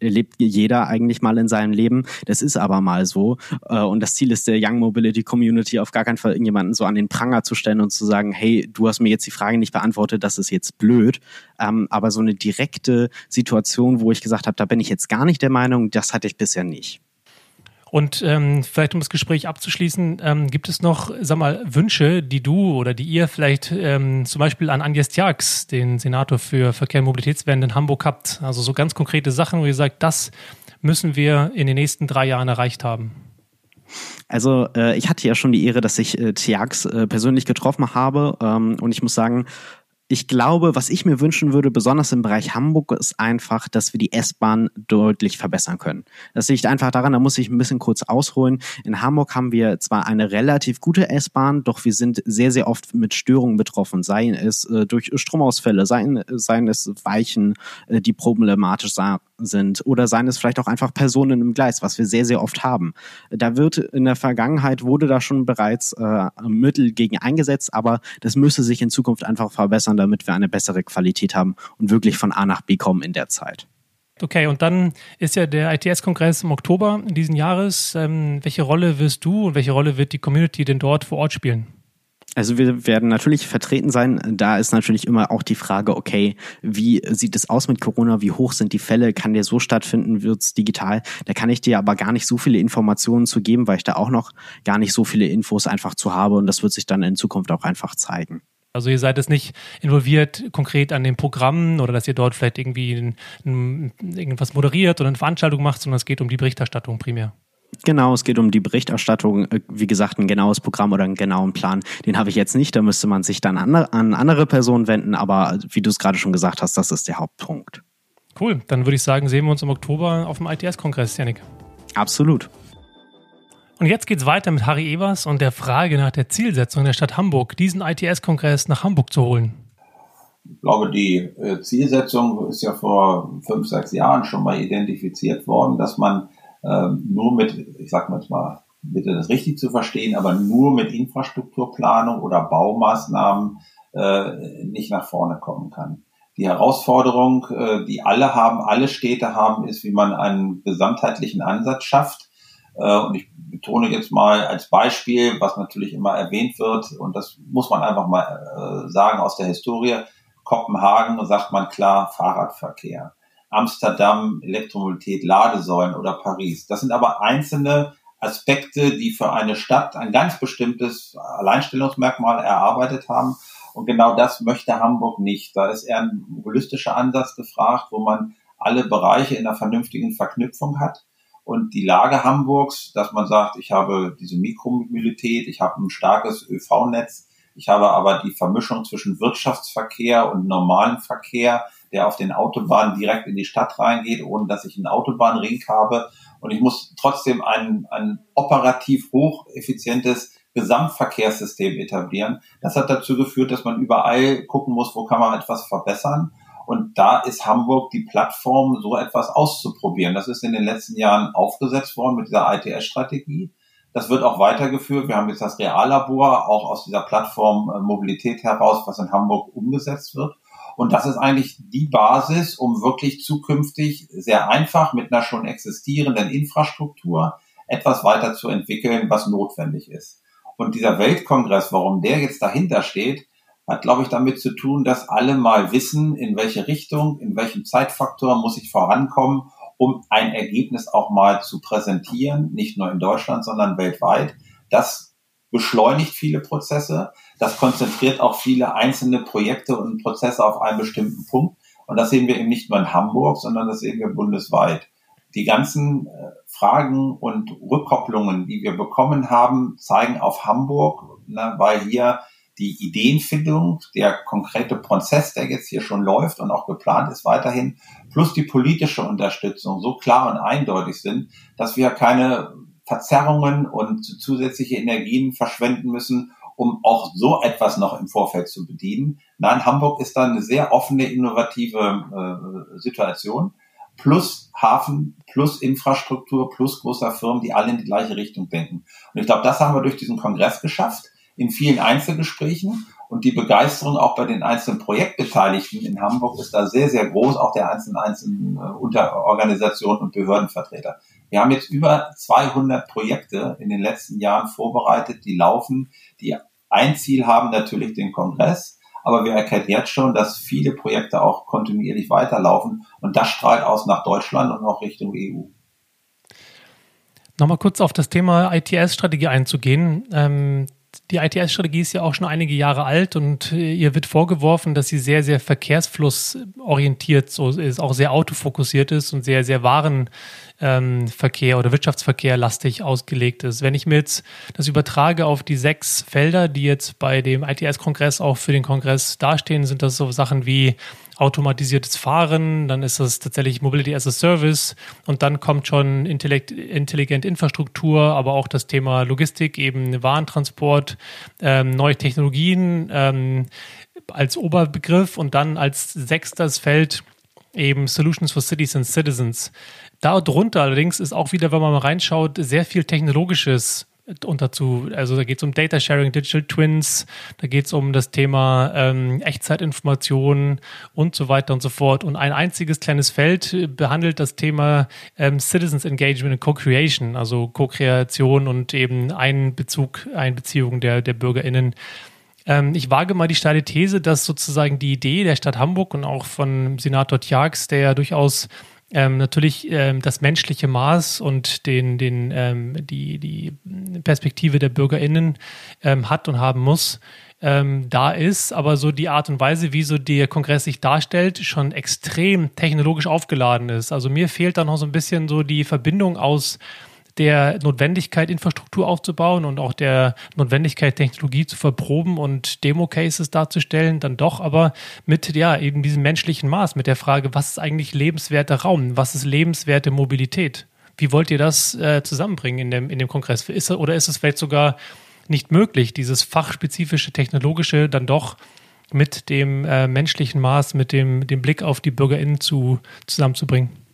erlebt jeder eigentlich mal in seinem Leben. Das ist aber mal so. Äh, und das Ziel ist der Young Mobility Community auf gar keinen Fall irgendjemanden so an den Pranger zu stellen und zu sagen, hey, du hast mir jetzt die Frage nicht beantwortet, das ist jetzt blöd. Ähm, aber so eine direkte Situation, wo ich gesagt habe, da bin ich jetzt gar nicht der Meinung, das hatte ich bisher nicht.
Und ähm, vielleicht um das Gespräch abzuschließen, ähm, gibt es noch, sag mal, Wünsche, die du oder die ihr vielleicht ähm, zum Beispiel an Agnes Tjax, den Senator für Verkehr und Mobilitätswende in Hamburg habt? Also so ganz konkrete Sachen, wo ihr sagt, das müssen wir in den nächsten drei Jahren erreicht haben.
Also äh, ich hatte ja schon die Ehre, dass ich äh, Tiax äh, persönlich getroffen habe ähm, und ich muss sagen, ich glaube, was ich mir wünschen würde, besonders im Bereich Hamburg, ist einfach, dass wir die S-Bahn deutlich verbessern können. Das liegt einfach daran, da muss ich ein bisschen kurz ausholen. In Hamburg haben wir zwar eine relativ gute S-Bahn, doch wir sind sehr, sehr oft mit Störungen betroffen, seien es äh, durch Stromausfälle, seien, seien es Weichen, äh, die problematisch sind oder seien es vielleicht auch einfach Personen im Gleis, was wir sehr, sehr oft haben. Da wird in der Vergangenheit wurde da schon bereits äh, Mittel gegen eingesetzt, aber das müsse sich in Zukunft einfach verbessern, damit wir eine bessere Qualität haben und wirklich von A nach B kommen in der Zeit.
Okay, und dann ist ja der ITS-Kongress im Oktober diesen Jahres. Ähm, welche Rolle wirst du und welche Rolle wird die Community denn dort vor Ort spielen?
Also wir werden natürlich vertreten sein. Da ist natürlich immer auch die Frage, okay, wie sieht es aus mit Corona? Wie hoch sind die Fälle? Kann der so stattfinden? Wird es digital? Da kann ich dir aber gar nicht so viele Informationen zu geben, weil ich da auch noch gar nicht so viele Infos einfach zu habe und das wird sich dann in Zukunft auch einfach zeigen.
Also ihr seid es nicht involviert konkret an den Programmen oder dass ihr dort vielleicht irgendwie ein, ein, irgendwas moderiert oder eine Veranstaltung macht, sondern es geht um die Berichterstattung primär.
Genau, es geht um die Berichterstattung. Äh, wie gesagt, ein genaues Programm oder einen genauen Plan, den habe ich jetzt nicht. Da müsste man sich dann an, an andere Personen wenden. Aber wie du es gerade schon gesagt hast, das ist der Hauptpunkt.
Cool, dann würde ich sagen, sehen wir uns im Oktober auf dem ITS-Kongress, Janik.
Absolut.
Und jetzt geht es weiter mit Harry Evers und der Frage nach der Zielsetzung der Stadt Hamburg, diesen ITS-Kongress nach Hamburg zu holen.
Ich glaube, die äh, Zielsetzung ist ja vor fünf, sechs Jahren schon mal identifiziert worden, dass man ähm, nur mit, ich sag mal mal, bitte das richtig zu verstehen, aber nur mit Infrastrukturplanung oder Baumaßnahmen äh, nicht nach vorne kommen kann. Die Herausforderung, äh, die alle haben, alle Städte haben, ist, wie man einen gesamtheitlichen Ansatz schafft. Äh, und ich betone jetzt mal als Beispiel, was natürlich immer erwähnt wird, und das muss man einfach mal äh, sagen aus der Historie, Kopenhagen sagt man klar Fahrradverkehr. Amsterdam Elektromobilität, Ladesäulen oder Paris. Das sind aber einzelne Aspekte, die für eine Stadt ein ganz bestimmtes Alleinstellungsmerkmal erarbeitet haben. Und genau das möchte Hamburg nicht. Da ist eher ein holistischer Ansatz gefragt, wo man alle Bereiche in einer vernünftigen Verknüpfung hat. Und die Lage Hamburgs, dass man sagt, ich habe diese Mikromobilität, ich habe ein starkes ÖV-Netz, ich habe aber die Vermischung zwischen Wirtschaftsverkehr und normalem Verkehr, der auf den Autobahnen direkt in die Stadt reingeht, ohne dass ich einen Autobahnring habe. Und ich muss trotzdem ein, ein operativ hocheffizientes Gesamtverkehrssystem etablieren. Das hat dazu geführt, dass man überall gucken muss, wo kann man etwas verbessern. Und da ist Hamburg die Plattform, so etwas auszuprobieren. Das ist in den letzten Jahren aufgesetzt worden mit dieser ITS-Strategie. Das wird auch weitergeführt. Wir haben jetzt das Reallabor auch aus dieser Plattform äh, Mobilität heraus, was in Hamburg umgesetzt wird. Und das ist eigentlich die Basis, um wirklich zukünftig sehr einfach mit einer schon existierenden Infrastruktur etwas weiter zu entwickeln, was notwendig ist. Und dieser Weltkongress, warum der jetzt dahinter steht, hat, glaube ich, damit zu tun, dass alle mal wissen, in welche Richtung, in welchem Zeitfaktor muss ich vorankommen, um ein Ergebnis auch mal zu präsentieren, nicht nur in Deutschland, sondern weltweit. Das beschleunigt viele Prozesse. Das konzentriert auch viele einzelne Projekte und Prozesse auf einen bestimmten Punkt. Und das sehen wir eben nicht nur in Hamburg, sondern das sehen wir bundesweit. Die ganzen äh, Fragen und Rückkopplungen, die wir bekommen haben, zeigen auf Hamburg, ne, weil hier die Ideenfindung, der konkrete Prozess, der jetzt hier schon läuft und auch geplant ist weiterhin, plus die politische Unterstützung so klar und eindeutig sind, dass wir keine Verzerrungen und zusätzliche Energien verschwenden müssen, um auch so etwas noch im Vorfeld zu bedienen. Nein, Hamburg ist da eine sehr offene, innovative äh, Situation. Plus Hafen, plus Infrastruktur, plus großer Firmen, die alle in die gleiche Richtung denken. Und ich glaube, das haben wir durch diesen Kongress geschafft, in vielen Einzelgesprächen. Und die Begeisterung auch bei den einzelnen Projektbeteiligten in Hamburg ist da sehr, sehr groß, auch der einzelnen, einzelnen äh, Unterorganisationen und Behördenvertreter. Wir haben jetzt über 200 Projekte in den letzten Jahren vorbereitet, die laufen, die ein Ziel haben, natürlich den Kongress. Aber wir erkennen jetzt schon, dass viele Projekte auch kontinuierlich weiterlaufen. Und das strahlt aus nach Deutschland und auch Richtung EU.
Nochmal kurz auf das Thema ITS-Strategie einzugehen. Ähm, die ITS-Strategie ist ja auch schon einige Jahre alt und äh, ihr wird vorgeworfen, dass sie sehr, sehr verkehrsflussorientiert so ist, auch sehr autofokussiert ist und sehr, sehr Warenverkehr ähm, oder Wirtschaftsverkehr lastig ausgelegt ist. Wenn ich mir jetzt das übertrage auf die sechs Felder, die jetzt bei dem ITS-Kongress auch für den Kongress dastehen, sind das so Sachen wie automatisiertes Fahren, dann ist das tatsächlich Mobility as a Service und dann kommt schon intelligent Infrastruktur, aber auch das Thema Logistik, eben Warentransport, ähm, neue Technologien ähm, als Oberbegriff und dann als sechstes Feld eben Solutions for Cities and Citizens. Darunter allerdings ist auch wieder, wenn man mal reinschaut, sehr viel technologisches und dazu, also da geht es um Data Sharing, Digital Twins, da geht es um das Thema ähm, Echtzeitinformationen und so weiter und so fort. Und ein einziges kleines Feld behandelt das Thema ähm, Citizens Engagement and Co-Creation, also Co-Kreation und eben Einbezug, Einbeziehung der, der BürgerInnen. Ähm, ich wage mal die steile These, dass sozusagen die Idee der Stadt Hamburg und auch von Senator Tjax, der ja durchaus ähm, natürlich ähm, das menschliche Maß und den, den, ähm, die, die Perspektive der BürgerInnen ähm, hat und haben muss, ähm, da ist, aber so die Art und Weise, wie so der Kongress sich darstellt, schon extrem technologisch aufgeladen ist. Also mir fehlt da noch so ein bisschen so die Verbindung aus der Notwendigkeit, Infrastruktur aufzubauen und auch der Notwendigkeit, Technologie zu verproben und Demo-Cases darzustellen, dann doch aber mit ja eben diesem menschlichen Maß, mit der Frage, was ist eigentlich lebenswerter Raum, was ist lebenswerte Mobilität? Wie wollt ihr das äh, zusammenbringen in dem, in dem Kongress? Ist, oder ist es vielleicht sogar nicht möglich, dieses fachspezifische, technologische dann doch mit dem äh, menschlichen Maß, mit dem, dem Blick auf die BürgerInnen zu, zusammenzubringen?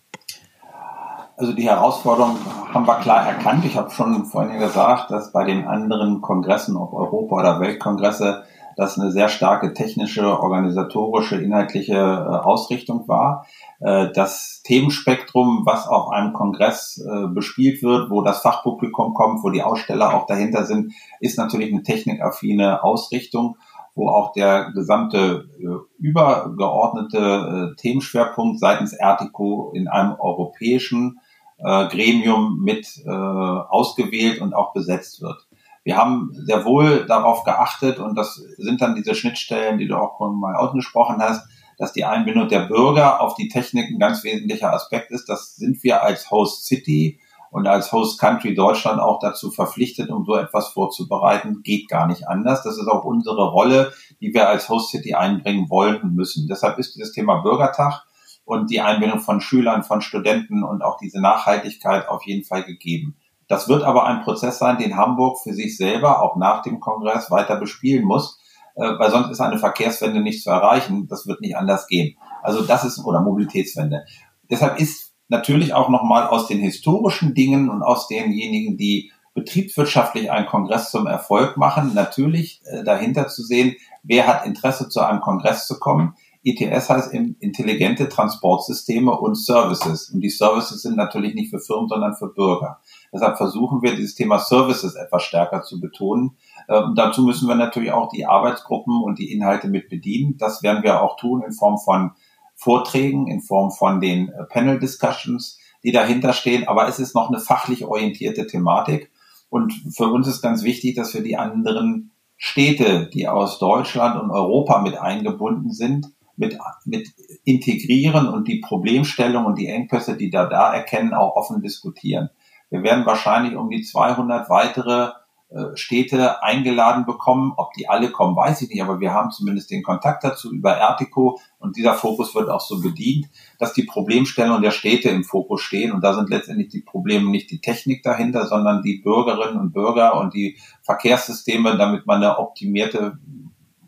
Also die Herausforderung haben wir klar erkannt. Ich habe schon vorhin gesagt, dass bei den anderen Kongressen, ob Europa- oder Weltkongresse, das eine sehr starke technische, organisatorische, inhaltliche äh, Ausrichtung war. Äh, das Themenspektrum, was auf einem Kongress äh, bespielt wird, wo das Fachpublikum kommt, wo die Aussteller auch dahinter sind, ist natürlich eine technikaffine Ausrichtung wo auch der gesamte übergeordnete Themenschwerpunkt seitens Ertico in einem europäischen äh, Gremium mit äh, ausgewählt und auch besetzt wird. Wir haben sehr wohl darauf geachtet und das sind dann diese Schnittstellen, die du auch mal ausgesprochen hast, dass die Einbindung der Bürger auf die Technik ein ganz wesentlicher Aspekt ist. Das sind wir als Host City und als Host Country Deutschland auch dazu verpflichtet, um so etwas vorzubereiten, geht gar nicht anders. Das ist auch unsere Rolle, die wir als Host City einbringen wollen und müssen. Deshalb ist dieses Thema Bürgertag und die Einbindung von Schülern, von Studenten und auch diese Nachhaltigkeit auf jeden Fall gegeben. Das wird aber ein Prozess sein, den Hamburg für sich selber auch nach dem Kongress weiter bespielen muss, äh, weil sonst ist eine Verkehrswende nicht zu erreichen. Das wird nicht anders gehen. Also das ist, oder Mobilitätswende. Deshalb ist natürlich auch nochmal aus den historischen Dingen und aus denjenigen, die betriebswirtschaftlich einen Kongress zum Erfolg machen, natürlich äh, dahinter zu sehen, wer hat Interesse zu einem Kongress zu kommen. ITS heißt intelligente Transportsysteme und Services. Und die Services sind natürlich nicht für Firmen, sondern für Bürger. Deshalb versuchen wir, dieses Thema Services etwas stärker zu betonen. Ähm, dazu müssen wir natürlich auch die Arbeitsgruppen und die Inhalte mit bedienen. Das werden wir auch tun in Form von Vorträgen, in Form von den äh, Panel Discussions, die dahinter stehen. Aber es ist noch eine fachlich orientierte Thematik. Und für uns ist ganz wichtig, dass wir die anderen Städte, die aus Deutschland und Europa mit eingebunden sind, mit, mit integrieren und die Problemstellung und die Engpässe, die da da erkennen, auch offen diskutieren. Wir werden wahrscheinlich um die 200 weitere äh, Städte eingeladen bekommen. Ob die alle kommen, weiß ich nicht, aber wir haben zumindest den Kontakt dazu über Ertico und dieser Fokus wird auch so bedient, dass die Problemstellungen der Städte im Fokus stehen und da sind letztendlich die Probleme nicht die Technik dahinter, sondern die Bürgerinnen und Bürger und die Verkehrssysteme, damit man eine optimierte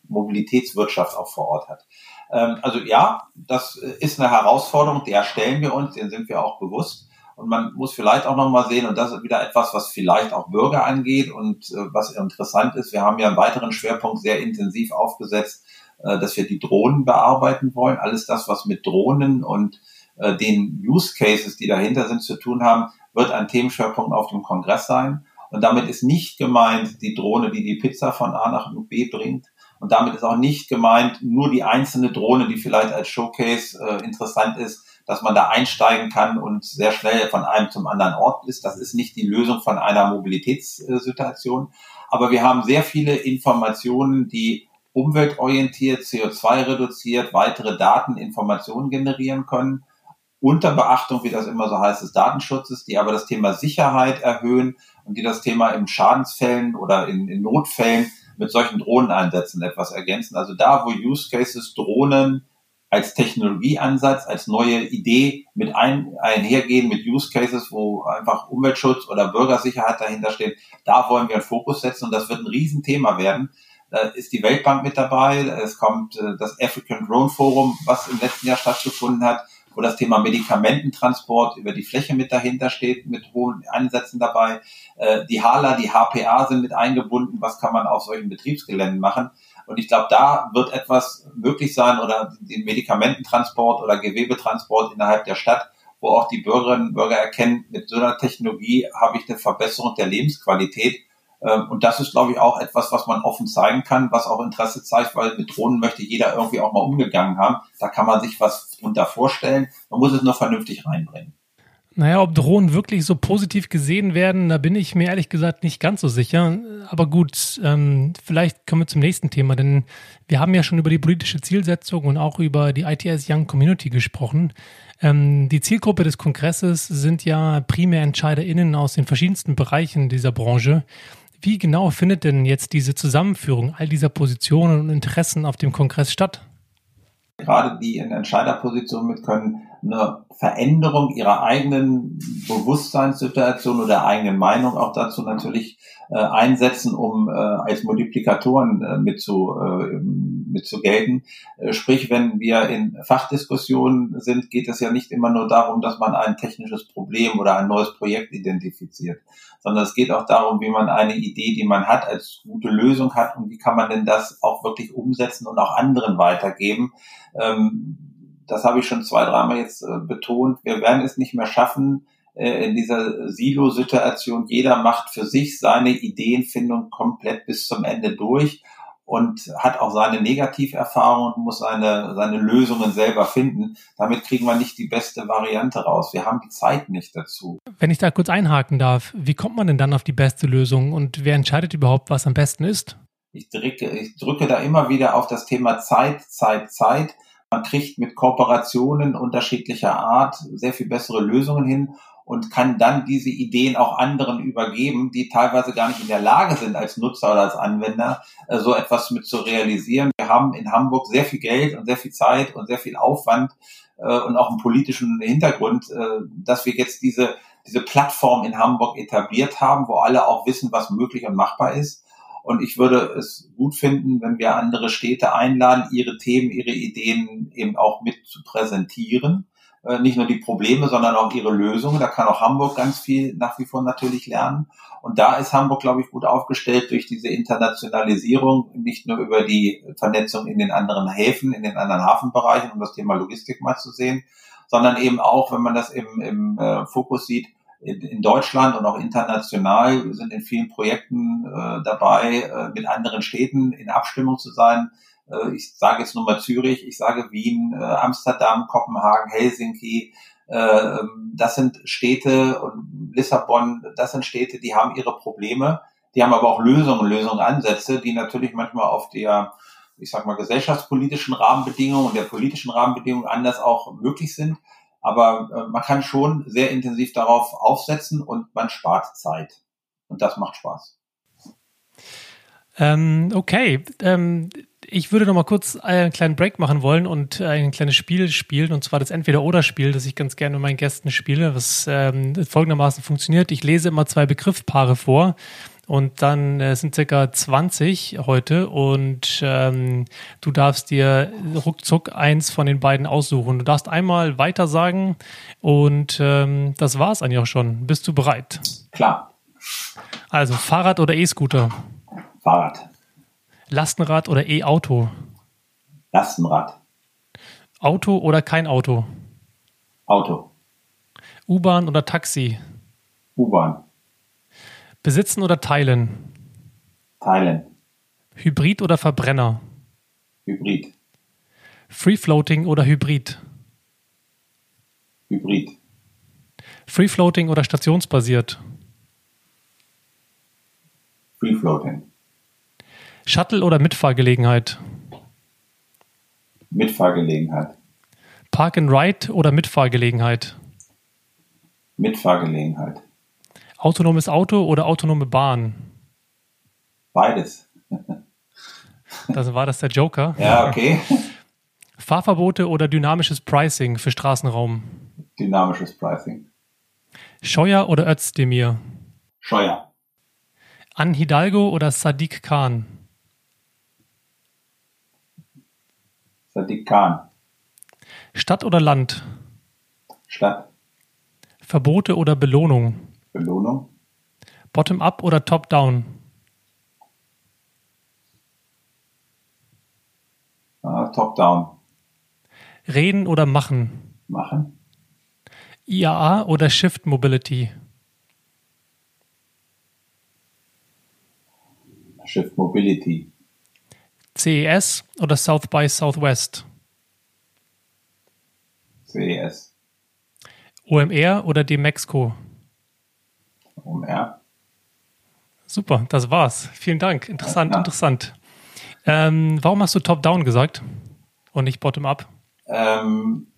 Mobilitätswirtschaft auch vor Ort hat. Ähm, also ja, das ist eine Herausforderung, der stellen wir uns, den sind wir auch bewusst. Und man muss vielleicht auch nochmal sehen, und das ist wieder etwas, was vielleicht auch Bürger angeht und äh, was interessant ist. Wir haben ja einen weiteren Schwerpunkt sehr intensiv aufgesetzt, äh, dass wir die Drohnen bearbeiten wollen. Alles das, was mit Drohnen und äh, den Use Cases, die dahinter sind, zu tun haben, wird ein Themenschwerpunkt auf dem Kongress sein. Und damit ist nicht gemeint die Drohne, die die Pizza von A nach B bringt. Und damit ist auch nicht gemeint nur die einzelne Drohne, die vielleicht als Showcase äh, interessant ist, dass man da einsteigen kann und sehr schnell von einem zum anderen Ort ist. Das ist nicht die Lösung von einer Mobilitätssituation. Aber wir haben sehr viele Informationen, die umweltorientiert, CO2 reduziert, weitere Daten, Informationen generieren können. Unter Beachtung, wie das immer so heißt, des Datenschutzes, die aber das Thema Sicherheit erhöhen und die das Thema in Schadensfällen oder in, in Notfällen mit solchen Drohneneinsätzen etwas ergänzen. Also da, wo Use Cases Drohnen als Technologieansatz, als neue Idee mit ein, einhergehen mit Use Cases, wo einfach Umweltschutz oder Bürgersicherheit dahinter steht. Da wollen wir einen Fokus setzen und das wird ein Riesenthema werden. Da ist die Weltbank mit dabei, es kommt äh, das African Drone Forum, was im letzten Jahr stattgefunden hat, wo das Thema Medikamententransport über die Fläche mit dahinter steht, mit hohen Ansätzen dabei. Äh, die HALA, die HPA sind mit eingebunden, was kann man auf solchen Betriebsgeländen machen. Und ich glaube, da wird etwas möglich sein oder den Medikamententransport oder Gewebetransport innerhalb der Stadt, wo auch die Bürgerinnen und Bürger erkennen, mit so einer Technologie habe ich eine Verbesserung der Lebensqualität. Ähm, und das ist, glaube ich, auch etwas, was man offen zeigen kann, was auch Interesse zeigt, weil mit Drohnen möchte jeder irgendwie auch mal umgegangen haben. Da kann man sich was drunter vorstellen. Man muss es nur vernünftig reinbringen.
Naja, ob Drohnen wirklich so positiv gesehen werden, da bin ich mir ehrlich gesagt nicht ganz so sicher. Aber gut, ähm, vielleicht kommen wir zum nächsten Thema, denn wir haben ja schon über die politische Zielsetzung und auch über die ITS Young Community gesprochen. Ähm, die Zielgruppe des Kongresses sind ja primär EntscheiderInnen aus den verschiedensten Bereichen dieser Branche. Wie genau findet denn jetzt diese Zusammenführung all dieser Positionen und Interessen auf dem Kongress statt?
Gerade die in Entscheiderpositionen mit können eine Veränderung ihrer eigenen Bewusstseinssituation oder eigenen Meinung auch dazu natürlich äh, einsetzen, um äh, als Multiplikatoren äh, mit, zu, äh, mit zu gelten. Äh, sprich, wenn wir in Fachdiskussionen sind, geht es ja nicht immer nur darum, dass man ein technisches Problem oder ein neues Projekt identifiziert, sondern es geht auch darum, wie man eine Idee, die man hat, als gute Lösung hat und wie kann man denn das auch wirklich umsetzen und auch anderen weitergeben. Ähm, das habe ich schon zwei, dreimal jetzt äh, betont, wir werden es nicht mehr schaffen, äh, in dieser Silo-Situation, jeder macht für sich seine Ideenfindung komplett bis zum Ende durch und hat auch seine Negativerfahrungen und muss seine, seine Lösungen selber finden. Damit kriegen wir nicht die beste Variante raus. Wir haben die Zeit nicht dazu.
Wenn ich da kurz einhaken darf, wie kommt man denn dann auf die beste Lösung und wer entscheidet überhaupt, was am besten ist?
Ich drücke, ich drücke da immer wieder auf das Thema Zeit, Zeit, Zeit. Man kriegt mit Kooperationen unterschiedlicher Art sehr viel bessere Lösungen hin und kann dann diese Ideen auch anderen übergeben, die teilweise gar nicht in der Lage sind, als Nutzer oder als Anwender äh, so etwas mit zu realisieren. Wir haben in Hamburg sehr viel Geld und sehr viel Zeit und sehr viel Aufwand äh, und auch einen politischen Hintergrund, äh, dass wir jetzt diese, diese Plattform in Hamburg etabliert haben, wo alle auch wissen, was möglich und machbar ist. Und ich würde es gut finden, wenn wir andere Städte einladen, ihre Themen, ihre Ideen eben auch mit zu präsentieren. Äh, nicht nur die Probleme, sondern auch ihre Lösungen. Da kann auch Hamburg ganz viel nach wie vor natürlich lernen. Und da ist Hamburg, glaube ich, gut aufgestellt durch diese Internationalisierung, nicht nur über die Vernetzung in den anderen Häfen, in den anderen Hafenbereichen, um das Thema Logistik mal zu sehen, sondern eben auch, wenn man das im, im äh, Fokus sieht, in Deutschland und auch international. Sind in vielen Projekten äh, dabei, äh, mit anderen Städten in Abstimmung zu sein. Äh, ich sage jetzt nur mal Zürich, ich sage Wien, äh, Amsterdam, Kopenhagen, Helsinki. Äh, das sind Städte und Lissabon, das sind Städte, die haben ihre Probleme. Die haben aber auch Lösungen, Lösungsansätze, die natürlich manchmal auf der ich sag mal, gesellschaftspolitischen Rahmenbedingungen und der politischen Rahmenbedingungen anders auch möglich sind. Aber äh, man kann schon sehr intensiv darauf aufsetzen und man spart Zeit. Und das macht Spaß.
Ähm, okay. Ähm, ich würde noch mal kurz einen kleinen Break machen wollen und ein kleines Spiel spielen, und zwar das Entweder-Oder-Spiel, das ich ganz gerne mit meinen Gästen spiele, was ähm, folgendermaßen funktioniert. Ich lese immer zwei Begriffspaare vor und dann äh, sind circa 20 heute und ähm, du darfst dir ruckzuck eins von den beiden aussuchen. Du darfst einmal weiter sagen und ähm, das war's eigentlich auch schon. Bist du bereit?
Klar.
Also Fahrrad oder E-Scooter?
Fahrrad.
Lastenrad oder E-Auto?
Lastenrad.
Auto oder kein Auto?
Auto.
U-Bahn oder Taxi?
U-Bahn.
Besitzen oder teilen?
Teilen.
Hybrid oder Verbrenner?
Hybrid.
Free Floating oder Hybrid?
Hybrid.
Free Floating oder stationsbasiert?
Free Floating.
Shuttle oder Mitfahrgelegenheit?
Mitfahrgelegenheit.
Park and Ride oder Mitfahrgelegenheit?
Mitfahrgelegenheit.
Autonomes Auto oder autonome Bahn?
Beides.
Das war das der Joker.
Ja, okay.
Fahrverbote oder dynamisches Pricing für Straßenraum?
Dynamisches Pricing.
Scheuer oder Özdemir?
Scheuer.
An Hidalgo oder Sadiq Khan?
Sadiq Khan.
Stadt oder Land?
Stadt.
Verbote oder Belohnung?
Belohnung.
Bottom-up oder Top-down?
Uh, Top-down.
Reden oder machen?
Machen.
IAA oder Shift Mobility?
Shift Mobility.
CES oder South by Southwest?
CES.
OMR oder Demexco?
OMR.
Super, das war's. Vielen Dank. Interessant, ja. interessant. Ähm, warum hast du Top-Down gesagt und nicht Bottom-Up?
Ähm,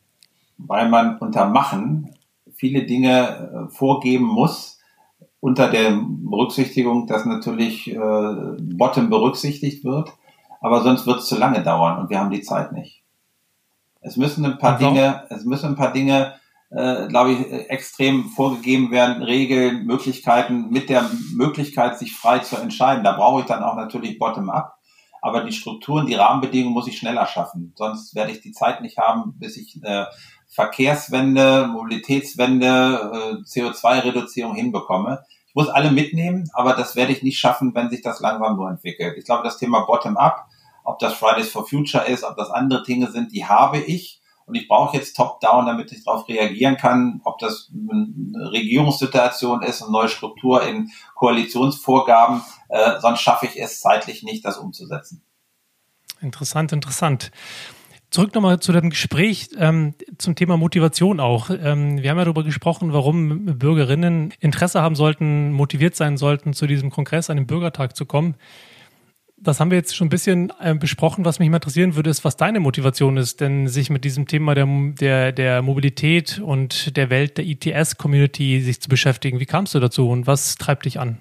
weil man unter Machen viele Dinge äh, vorgeben muss, unter der Berücksichtigung, dass natürlich äh, Bottom berücksichtigt wird, aber sonst wird es zu lange dauern und wir haben die Zeit nicht. Es müssen ein paar Dinge, es müssen ein paar Dinge, äh, glaube ich, extrem vorgegeben werden, Regeln, Möglichkeiten, mit der Möglichkeit, sich frei zu entscheiden. Da brauche ich dann auch natürlich Bottom-up. Aber die Strukturen, die Rahmenbedingungen muss ich schneller schaffen. Sonst werde ich die Zeit nicht haben, bis ich eine Verkehrswende, Mobilitätswende, äh, CO2-Reduzierung hinbekomme. Ich muss alle mitnehmen, aber das werde ich nicht schaffen, wenn sich das langsam nur entwickelt. Ich glaube, das Thema Bottom-up, ob das Fridays for Future ist, ob das andere Dinge sind, die habe ich. Und ich brauche jetzt Top-Down, damit ich darauf reagieren kann, ob das eine Regierungssituation ist, eine neue Struktur in Koalitionsvorgaben. Äh, sonst schaffe ich es zeitlich nicht, das umzusetzen.
Interessant, interessant. Zurück nochmal zu dem Gespräch ähm, zum Thema Motivation auch. Ähm, wir haben ja darüber gesprochen, warum Bürgerinnen Interesse haben sollten, motiviert sein sollten, zu diesem Kongress, einem Bürgertag zu kommen das haben wir jetzt schon ein bisschen äh, besprochen. Was mich mal interessieren würde, ist, was deine Motivation ist, denn sich mit diesem Thema der, der, der Mobilität und der Welt der ITS-Community sich zu beschäftigen. Wie kamst du dazu und was treibt dich an?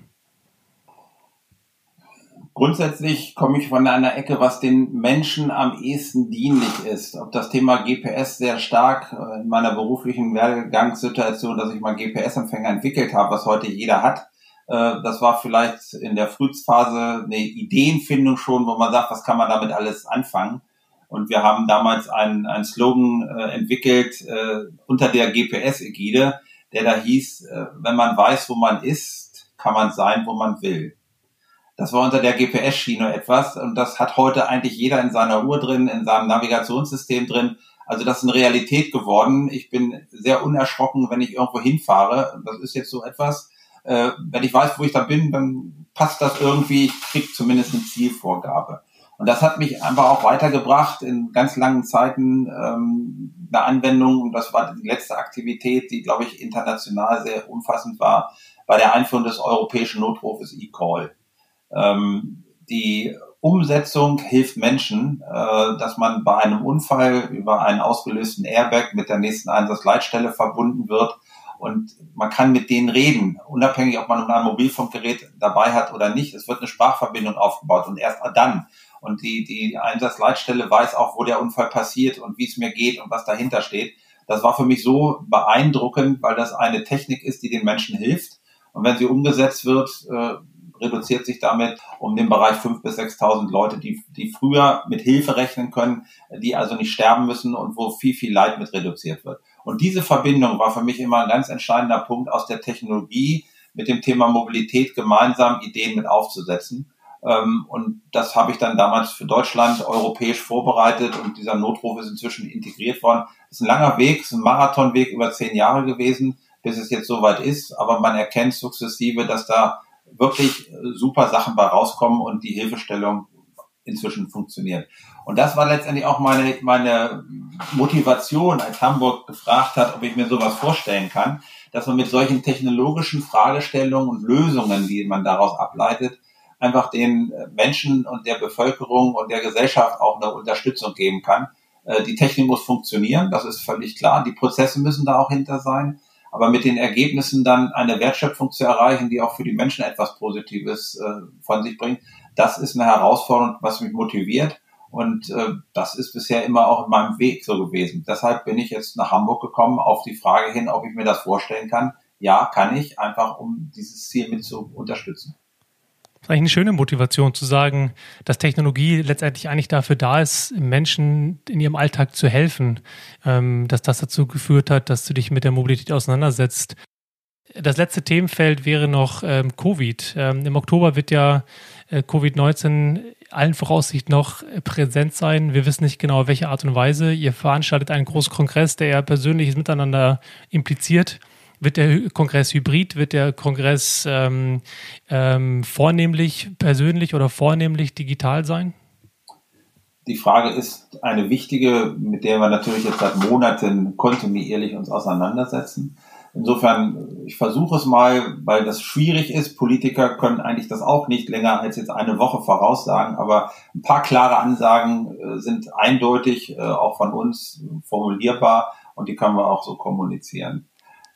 Grundsätzlich komme ich von einer Ecke, was den Menschen am ehesten dienlich ist. Ob das Thema GPS sehr stark äh, in meiner beruflichen Werdegangssituation, dass ich mal GPS-Empfänger entwickelt habe, was heute jeder hat, das war vielleicht in der Frühphase eine Ideenfindung schon, wo man sagt, was kann man damit alles anfangen. Und wir haben damals einen, einen Slogan äh, entwickelt äh, unter der GPS-Ägide, der da hieß, äh, wenn man weiß, wo man ist, kann man sein, wo man will. Das war unter der GPS-Schiene etwas und das hat heute eigentlich jeder in seiner Uhr drin, in seinem Navigationssystem drin. Also das ist eine Realität geworden. Ich bin sehr unerschrocken, wenn ich irgendwo hinfahre. Das ist jetzt so etwas, äh, wenn ich weiß, wo ich da bin, dann passt das irgendwie, ich krieg zumindest eine Zielvorgabe. Und das hat mich einfach auch weitergebracht in ganz langen Zeiten ähm, eine Anwendung, und das war die letzte Aktivität, die, glaube ich, international sehr umfassend war, bei der Einführung des europäischen Notrufes eCall. Ähm, die Umsetzung hilft Menschen, äh, dass man bei einem Unfall über einen ausgelösten Airbag mit der nächsten Einsatzleitstelle verbunden wird und man kann mit denen reden, unabhängig, ob man ein Mobilfunkgerät dabei hat oder nicht. Es wird eine Sprachverbindung aufgebaut und erst dann. Und die, die Einsatzleitstelle weiß auch, wo der Unfall passiert und wie es mir geht und was dahinter steht. Das war für mich so beeindruckend, weil das eine Technik ist, die den Menschen hilft. Und wenn sie umgesetzt wird, äh, reduziert sich damit um den Bereich 5.000 bis 6.000 Leute, die, die früher mit Hilfe rechnen können, die also nicht sterben müssen und wo viel, viel Leid mit reduziert wird. Und diese Verbindung war für mich immer ein ganz entscheidender Punkt aus der Technologie mit dem Thema Mobilität gemeinsam Ideen mit aufzusetzen. Ähm, und das habe ich dann damals für Deutschland europäisch vorbereitet und dieser Notruf ist inzwischen integriert worden. Das ist ein langer Weg, ist ein Marathonweg über zehn Jahre gewesen, bis es jetzt soweit ist. Aber man erkennt sukzessive, dass da wirklich super Sachen bei rauskommen und die Hilfestellung inzwischen funktioniert. Und das war letztendlich auch meine, meine Motivation, als Hamburg gefragt hat, ob ich mir sowas vorstellen kann, dass man mit solchen technologischen Fragestellungen und Lösungen, die man daraus ableitet, einfach den Menschen und der Bevölkerung und der Gesellschaft auch eine Unterstützung geben kann. Äh, die Technik muss funktionieren, das ist völlig klar. Die Prozesse müssen da auch hinter sein. Aber mit den Ergebnissen dann eine Wertschöpfung zu erreichen, die auch für die Menschen etwas Positives äh, von sich bringt, das ist eine Herausforderung, was mich motiviert. Und äh, das ist bisher immer auch in meinem Weg so gewesen. Deshalb bin ich jetzt nach Hamburg gekommen auf die Frage hin, ob ich mir das vorstellen kann. Ja, kann ich, einfach um dieses Ziel mit zu unterstützen.
Das ist eigentlich eine schöne Motivation zu sagen, dass Technologie letztendlich eigentlich dafür da ist, Menschen in ihrem Alltag zu helfen, ähm, dass das dazu geführt hat, dass du dich mit der Mobilität auseinandersetzt. Das letzte Themenfeld wäre noch ähm, Covid. Ähm, Im Oktober wird ja äh, Covid-19 allen Voraussicht noch präsent sein. Wir wissen nicht genau, welche Art und Weise. Ihr veranstaltet einen großen Kongress, der ja persönliches Miteinander impliziert. Wird der Kongress hybrid? Wird der Kongress ähm, ähm, vornehmlich persönlich oder vornehmlich digital sein?
die Frage ist eine wichtige, mit der wir natürlich jetzt seit Monaten kontinuierlich uns auseinandersetzen. Insofern, ich versuche es mal, weil das schwierig ist. Politiker können eigentlich das auch nicht länger als jetzt eine Woche voraussagen, aber ein paar klare Ansagen äh, sind eindeutig äh, auch von uns formulierbar und die können wir auch so kommunizieren.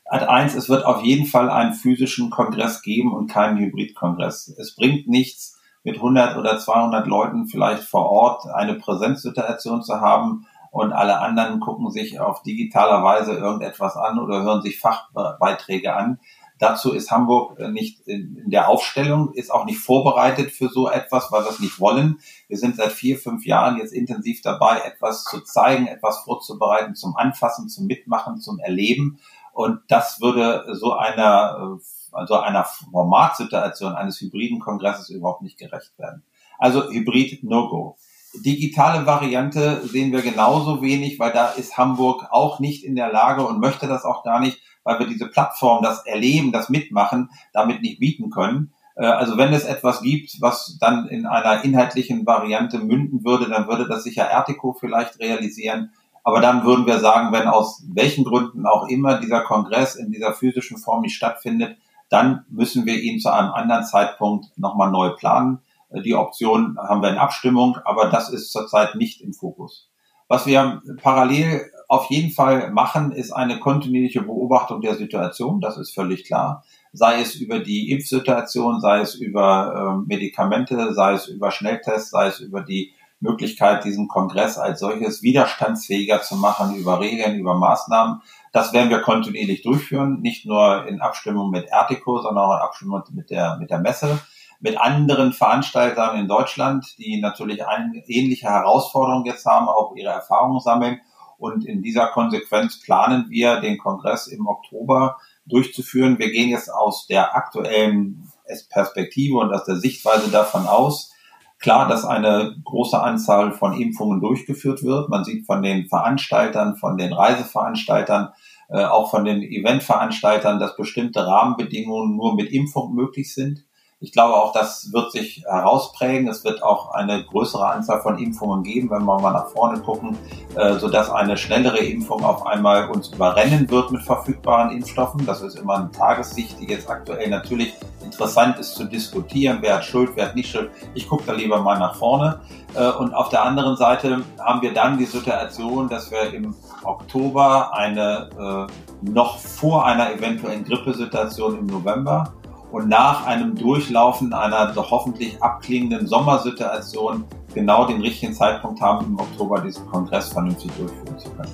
Ad eins, es wird auf jeden Fall einen physischen Kongress geben und keinen Hybridkongress. Es bringt nichts, mit 100 oder 200 Leuten vielleicht vor Ort eine Präsenzsituation zu haben und alle anderen gucken sich auf digitaler Weise irgendetwas an oder hören sich Fachbeiträge an. Dazu ist Hamburg nicht in der Aufstellung, ist auch nicht vorbereitet für so etwas, weil wir es nicht wollen. Wir sind seit vier, fünf Jahren jetzt intensiv dabei, etwas zu zeigen, etwas vorzubereiten, zum Anfassen, zum Mitmachen, zum Erleben. Und das würde so einer also einer Formatsituation eines hybriden Kongresses überhaupt nicht gerecht werden. Also Hybrid No-Go. Digitale Variante sehen wir genauso wenig, weil da ist Hamburg auch nicht in der Lage und möchte das auch gar nicht, weil wir diese Plattform, das Erleben, das Mitmachen damit nicht bieten können. Äh, also wenn es etwas gibt, was dann in einer inhaltlichen Variante münden würde, dann würde das sicher Ertico vielleicht realisieren. Aber dann würden wir sagen, wenn aus welchen Gründen auch immer dieser Kongress in dieser physischen Form nicht stattfindet, dann müssen wir ihn zu einem anderen Zeitpunkt nochmal neu planen. Die Option haben wir in Abstimmung, aber das ist zurzeit nicht im Fokus. Was wir parallel auf jeden Fall machen, ist eine kontinuierliche Beobachtung der Situation. Das ist völlig klar. Sei es über die Impfsituation, sei es über äh, Medikamente, sei es über Schnelltests, sei es über die Möglichkeit, diesen Kongress als solches widerstandsfähiger zu machen, über Regeln, über Maßnahmen. Das werden wir kontinuierlich durchführen, nicht nur in Abstimmung mit Ertico, sondern auch in Abstimmung mit der, mit der Messe, mit anderen Veranstaltern in Deutschland, die natürlich eine ähnliche Herausforderungen jetzt haben, auch ihre Erfahrungen sammeln. Und in dieser Konsequenz planen wir, den Kongress im Oktober durchzuführen. Wir gehen jetzt aus der aktuellen Perspektive und aus der Sichtweise davon aus, Klar, dass eine große Anzahl von Impfungen durchgeführt wird. Man sieht von den Veranstaltern, von den Reiseveranstaltern, äh, auch von den Eventveranstaltern, dass bestimmte Rahmenbedingungen nur mit Impfung möglich sind. Ich glaube auch, das wird sich herausprägen. Es wird auch eine größere Anzahl von Impfungen geben, wenn wir mal nach vorne gucken, äh, so dass eine schnellere Impfung auf einmal uns überrennen wird mit verfügbaren Impfstoffen. Das ist immer eine Tagessicht, die jetzt aktuell natürlich interessant ist zu diskutieren, wer hat Schuld, wer hat nicht Schuld. Ich gucke da lieber mal nach vorne. Äh, und auf der anderen Seite haben wir dann die Situation, dass wir im Oktober eine äh, noch vor einer eventuellen Grippesituation im November und nach einem Durchlaufen einer doch hoffentlich abklingenden Sommersituation genau den richtigen Zeitpunkt haben, im Oktober diesen Kongress vernünftig durchführen zu können.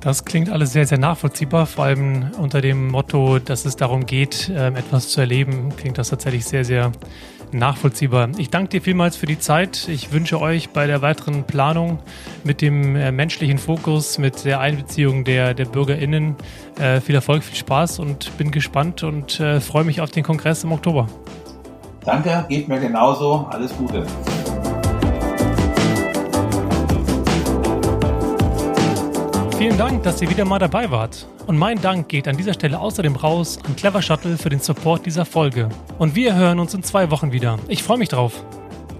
Das klingt alles sehr, sehr nachvollziehbar, vor allem unter dem Motto, dass es darum geht, ähm, etwas zu erleben, klingt das tatsächlich sehr, sehr nachvollziehbar. Ich danke dir vielmals für die Zeit. Ich wünsche euch bei der weiteren Planung mit dem äh, menschlichen Fokus, mit der Einbeziehung der, der BürgerInnen äh, viel Erfolg, viel Spaß und bin gespannt und äh, freue mich auf den Kongress im Oktober.
Danke, geht mir genauso. Alles Gute.
Vielen Dank, dass ihr wieder mal dabei wart. Und mein Dank geht an dieser Stelle außerdem raus an Clever Shuttle für den Support dieser Folge. Und wir hören uns in zwei Wochen wieder. Ich freue mich drauf.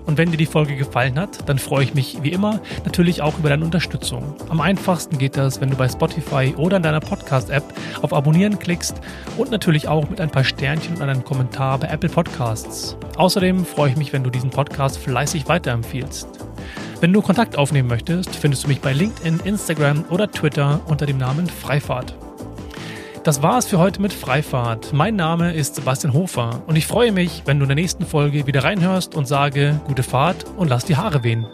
Und wenn dir die Folge gefallen hat, dann freue ich mich wie immer natürlich auch über deine Unterstützung. Am einfachsten geht das, wenn du bei Spotify oder in deiner Podcast-App auf Abonnieren klickst und natürlich auch mit ein paar Sternchen und einem Kommentar bei Apple Podcasts. Außerdem freue ich mich, wenn du diesen Podcast fleißig weiterempfiehlst. Wenn du Kontakt aufnehmen möchtest, findest du mich bei LinkedIn, Instagram oder Twitter unter dem Namen Freifahrt. Das war es für heute mit Freifahrt. Mein Name ist Sebastian Hofer und ich freue mich, wenn du in der nächsten Folge wieder reinhörst und sage gute Fahrt und lass die Haare wehen.